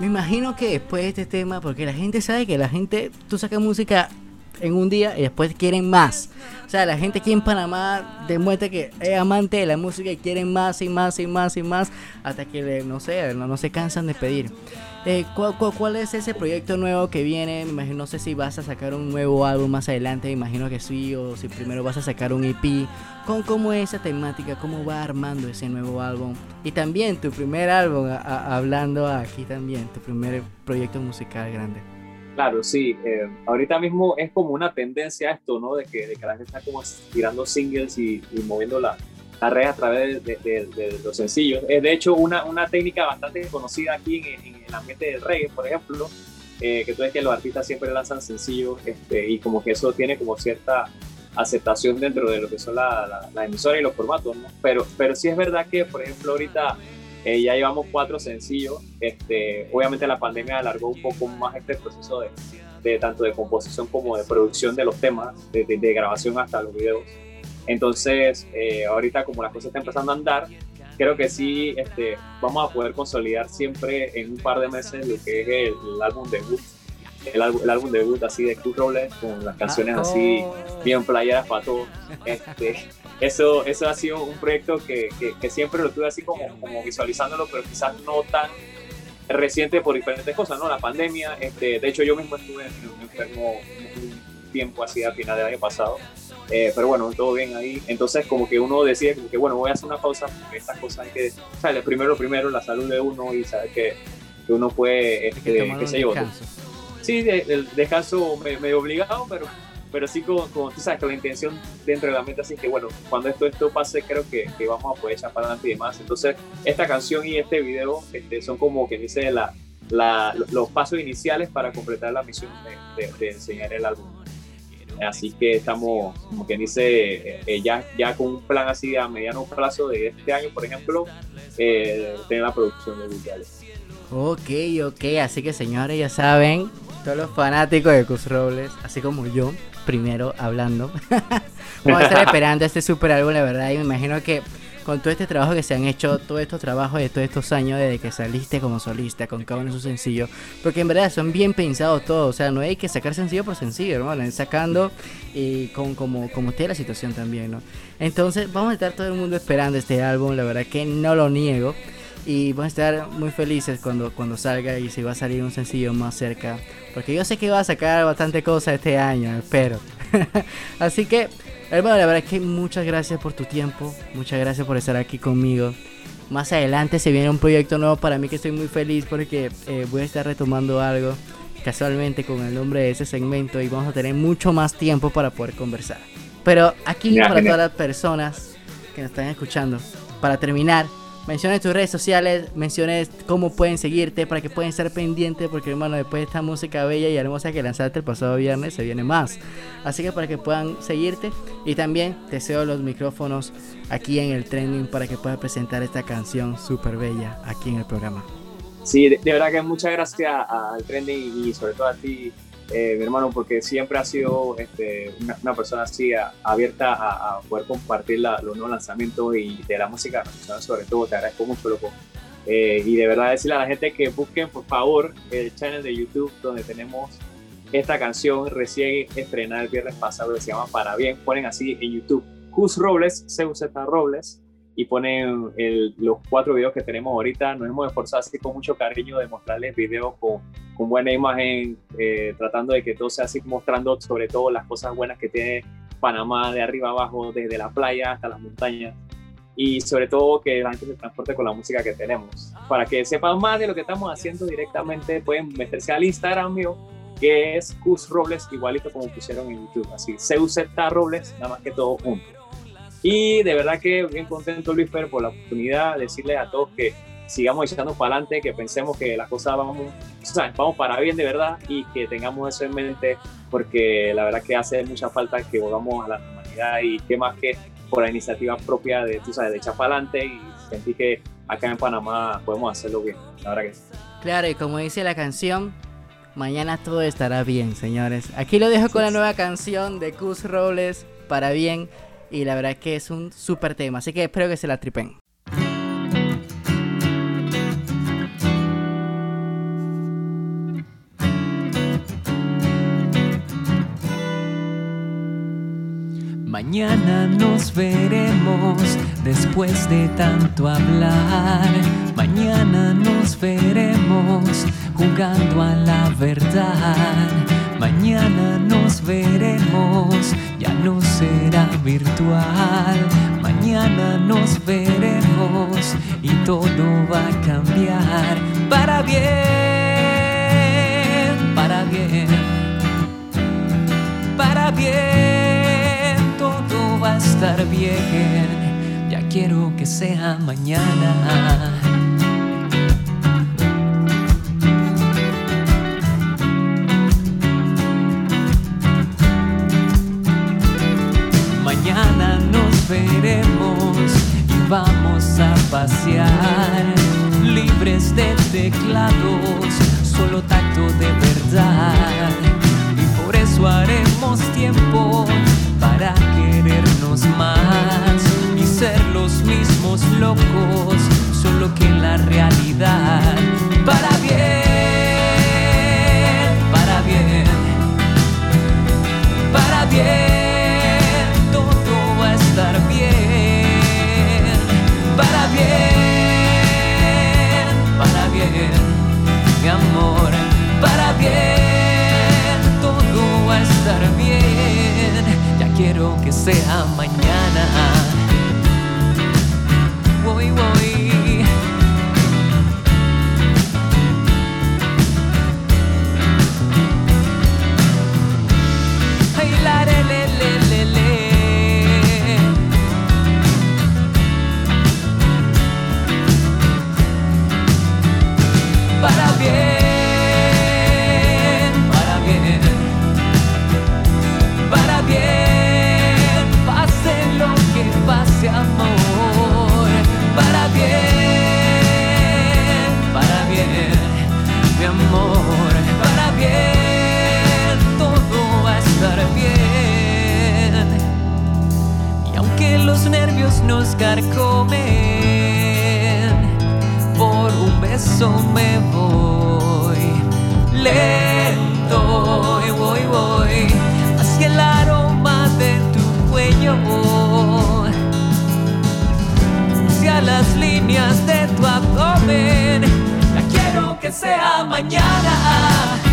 B: Me imagino que después de este tema, porque la gente sabe que la gente, tú sacas música en un día y después quieren más. O sea, la gente aquí en Panamá demuestra que es amante de la música y quieren más y más y más y más hasta que, no sé, no se cansan de pedir. Eh, ¿cuál, es ese proyecto nuevo que viene? Imagino, no sé si vas a sacar un nuevo álbum más adelante, imagino que sí, o si primero vas a sacar un EP. ¿Cómo, cómo es esa temática? ¿Cómo va armando ese nuevo álbum? Y también tu primer álbum, hablando aquí también, tu primer proyecto musical grande.
Q: Claro, sí. eh, ahorita mismo es como una tendencia esto, ¿no? De que, de que la gente está como tirando singles y, y moviendo la, la red a través de, de- de los sencillos. Es de hecho una, una técnica bastante conocida aquí en, en el ambiente del reggae, por ejemplo, eh, que tú ves que los artistas siempre lanzan sencillos este, y como que eso tiene como cierta aceptación dentro de lo que son la, la, la emisora y los formatos, ¿no? Pero, pero sí es verdad que, por ejemplo, ahorita eh, ya llevamos cuatro sencillos. Este, obviamente la pandemia alargó un poco más este proceso de, de tanto de composición como de producción de los temas, de, de- de grabación hasta los videos. Entonces, eh, ahorita como las cosas están empezando a andar, creo que sí este, vamos a poder consolidar siempre en un par de meses lo que es el, el álbum debut. El, álbum- el álbum debut así de Cruz Robles con las canciones así bien playeras para todos. Este, eso, eso ha sido un proyecto que, que, que siempre lo tuve así como, como visualizándolo, pero quizás no tan reciente por diferentes cosas, ¿no? La pandemia, este, de hecho yo mismo estuve enfermo un tiempo así a final del año pasado, eh, pero bueno, todo bien ahí, entonces como que uno decide como que bueno, voy a hacer una pausa porque estas cosas hay que, lo primero, primero, la salud de uno y saber que, que uno puede, este, qué sé yo, sí, de- el descanso me- medio obligado, pero pero sí con, con, tú sabes, con la intención dentro de la mente, así que bueno, cuando esto, esto pase, creo que, que vamos a poder echar para adelante y demás. Entonces, esta canción y este video este, son como que dice la, la- los pasos iniciales para completar la misión de, de- de enseñar el álbum. Así que estamos, como quien dice, eh, ya, ya con un plan así a mediano plazo de este año, por ejemplo, eh, tener la producción de visuales.
B: Ok, ok, así que señores ya saben, todos los fanáticos de Cus Robles, así como yo, primero hablando, vamos a estar esperando este super álbum, la verdad, y me imagino que con todo este trabajo que se han hecho, todos estos trabajos de todos estos años desde que saliste como solista, con cada uno de sus sencillos, porque en verdad son bien pensados todos, o sea, no hay que sacar sencillo por sencillo, hermano, sacando y con como, como esté la situación también, ¿no? Entonces vamos a estar todo el mundo esperando este álbum, la verdad que no lo niego. Y vamos a estar muy felices cuando, cuando salga y si va a salir un sencillo más cerca. Porque yo sé que va a sacar bastante cosas este año, espero. Así que, hermano, la verdad es que muchas gracias por tu tiempo. Muchas gracias por estar aquí conmigo. Más adelante se viene un proyecto nuevo para mí que estoy muy feliz porque eh, voy a estar retomando algo casualmente con el nombre de ese segmento y vamos a tener mucho más tiempo para poder conversar. Pero aquí para todas las personas que nos están escuchando, para terminar, menciones tus redes sociales, menciones cómo pueden seguirte para que puedan estar pendientes porque hermano después de esta música bella y hermosa que lanzaste el pasado viernes se viene más. Así que para que puedan seguirte y también te cedo los micrófonos aquí en el trending para que puedas presentar esta canción súper bella aquí en el programa.
Q: Sí, de, verdad que muchas gracias al Trending y sobre todo a ti, eh, mi hermano, porque siempre has sido este, una, una persona así a- abierta a, a poder compartir la- los nuevos lanzamientos y de la música nacional sobre todo. Te agradezco mucho, loco. Eh, y de verdad decirle a la gente que busquen, por favor, el channel de YouTube donde tenemos esta canción recién estrenada el viernes pasado que se llama Para Bien. Ponen así en YouTube, Cus Robles, CUZ Robles, y ponen los cuatro videos que tenemos ahorita. Nos hemos esforzado así con mucho cariño de mostrarles videos con, con buena imagen, eh, tratando de que todo sea así, mostrando sobre todo las cosas buenas que tiene Panamá de arriba abajo, desde la playa hasta las montañas. Y sobre todo que la gente se transporte con la música que tenemos. Para que sepan más de lo que estamos haciendo directamente, pueden meterse al Instagram mío, que es Cus Robles, igualito como pusieron en YouTube. Así, CUZ Robles, nada más que todo junto. Y de verdad que bien contento, Luis Fer, por la oportunidad de decirles a todos que sigamos echando para adelante, que pensemos que las cosas vamos, o sea, vamos para bien de verdad y que tengamos eso en mente, porque la verdad que hace mucha falta que volvamos a la normalidad y qué más que por la iniciativa propia de, tú sabes, de echar para adelante y sentir que acá en Panamá podemos hacerlo bien. La verdad que sí.
B: Claro, y como dice la canción, mañana todo estará bien, señores. Aquí lo dejo con la nueva canción de Cus Robles, Para Bien, y la verdad que es un súper tema, así que espero que se la tripen.
R: Mañana nos veremos después de tanto hablar. Mañana nos veremos jugando a la verdad. Mañana nos veremos, ya no será virtual. Mañana nos veremos y todo va a cambiar para bien, para bien para bien, todo va a estar bien. Ya quiero que sea mañana. Vamos a pasear libres de teclados, solo tacto de verdad. Y por eso haremos tiempo para querernos más y ser los mismos locos, solo que en la realidad. Para bien, para bien, para bien, para bien, mi amor, para bien, todo va a estar bien. Ya quiero que sea mañana. Voy, voy. Carcomen. Por un beso me voy lento, voy, voy hacia el aroma de tu cuello, hacia las líneas de tu abdomen. Ya quiero que sea mañana.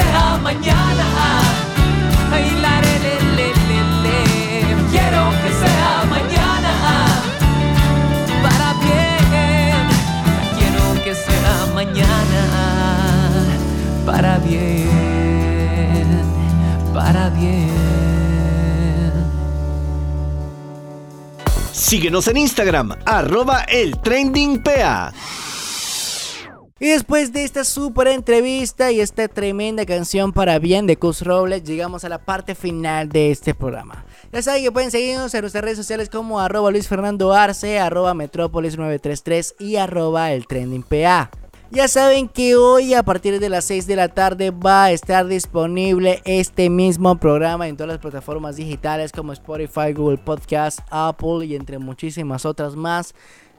R: Sea mañana. Ay, la. Quiero que sea mañana para bien. Quiero que sea mañana para bien, para bien.
A: Síguenos en Instagram, arroba el trending.
B: Y después de esta super entrevista y esta tremenda canción para bien de Cus Robles, llegamos a la parte final de este programa. Ya saben que pueden seguirnos en nuestras redes sociales como arroba Luis Fernando Arce, arroba Metrópolis 933 y arroba el trending PA. Ya saben que hoy a partir de las 6 de la tarde va a estar disponible este mismo programa en todas las plataformas digitales como Spotify, Google Podcast, Apple y entre muchísimas otras más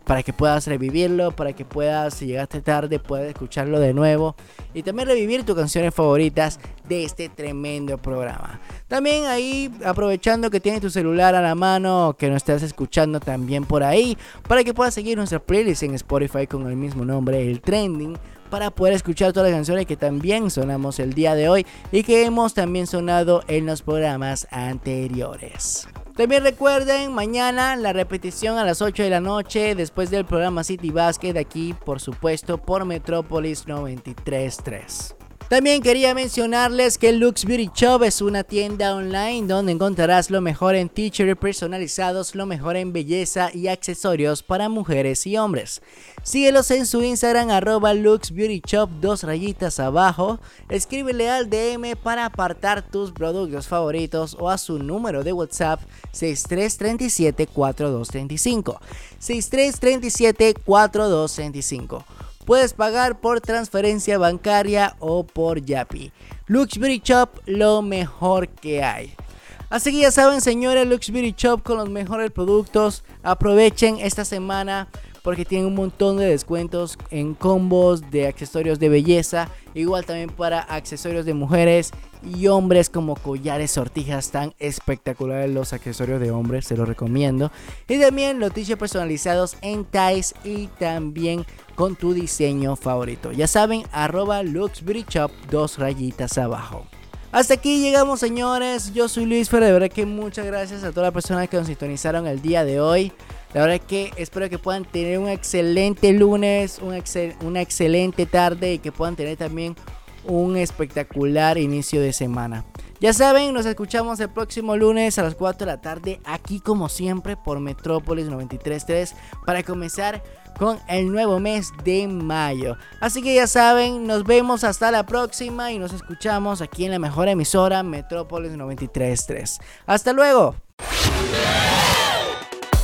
B: para que puedas revivirlo, para que puedas, si llegaste tarde, puedas escucharlo de nuevo y también revivir tus canciones favoritas de este tremendo programa. También ahí, aprovechando que tienes tu celular a la mano, que nos estás escuchando también por ahí, para que puedas seguir nuestra playlist en Spotify con el mismo nombre, el Trending para poder escuchar todas las canciones que también sonamos el día de hoy y que hemos también sonado en los programas anteriores. También recuerden, mañana la repetición a las 8 de la noche después del programa City Basket aquí, por supuesto, por Metrópolis 933. También quería mencionarles que Lux Beauty Shop es una tienda online donde encontrarás lo mejor en t-shirts personalizados, lo mejor en belleza y accesorios para mujeres y hombres. Síguelos en su Instagram arroba Lux Beauty Shop, dos rayitas abajo. Escríbele al DM para apartar tus productos favoritos o a su número de WhatsApp 6337-4235. 6337-4235. Puedes pagar por transferencia bancaria o por Yapi. Lux Beauty Shop, lo mejor que hay. Así que ya saben, señores, Lux Beauty Shop con los mejores productos. Aprovechen esta semana porque tienen un montón de descuentos en combos de accesorios de belleza. Igual también para accesorios de mujeres y hombres como collares, sortijas tan espectaculares los accesorios de hombres, se los recomiendo. Y también los t-shirts personalizados en ties y también con tu diseño favorito. Ya saben, arroba Lux Beauty Shop, dos rayitas abajo. Hasta aquí llegamos señores, yo soy Luis Fer, de verdad que muchas gracias a todas las personas que nos sintonizaron el día de hoy. La verdad que espero que puedan tener un excelente lunes, un una excelente tarde y que puedan tener también un espectacular inicio de semana. Ya saben, nos escuchamos el próximo lunes a las 4 de la tarde aquí como siempre por Metrópolis 933 para comenzar con el nuevo mes de mayo. Así que ya saben, nos vemos hasta la próxima y nos escuchamos aquí en la mejor emisora Metrópolis 933. Hasta luego.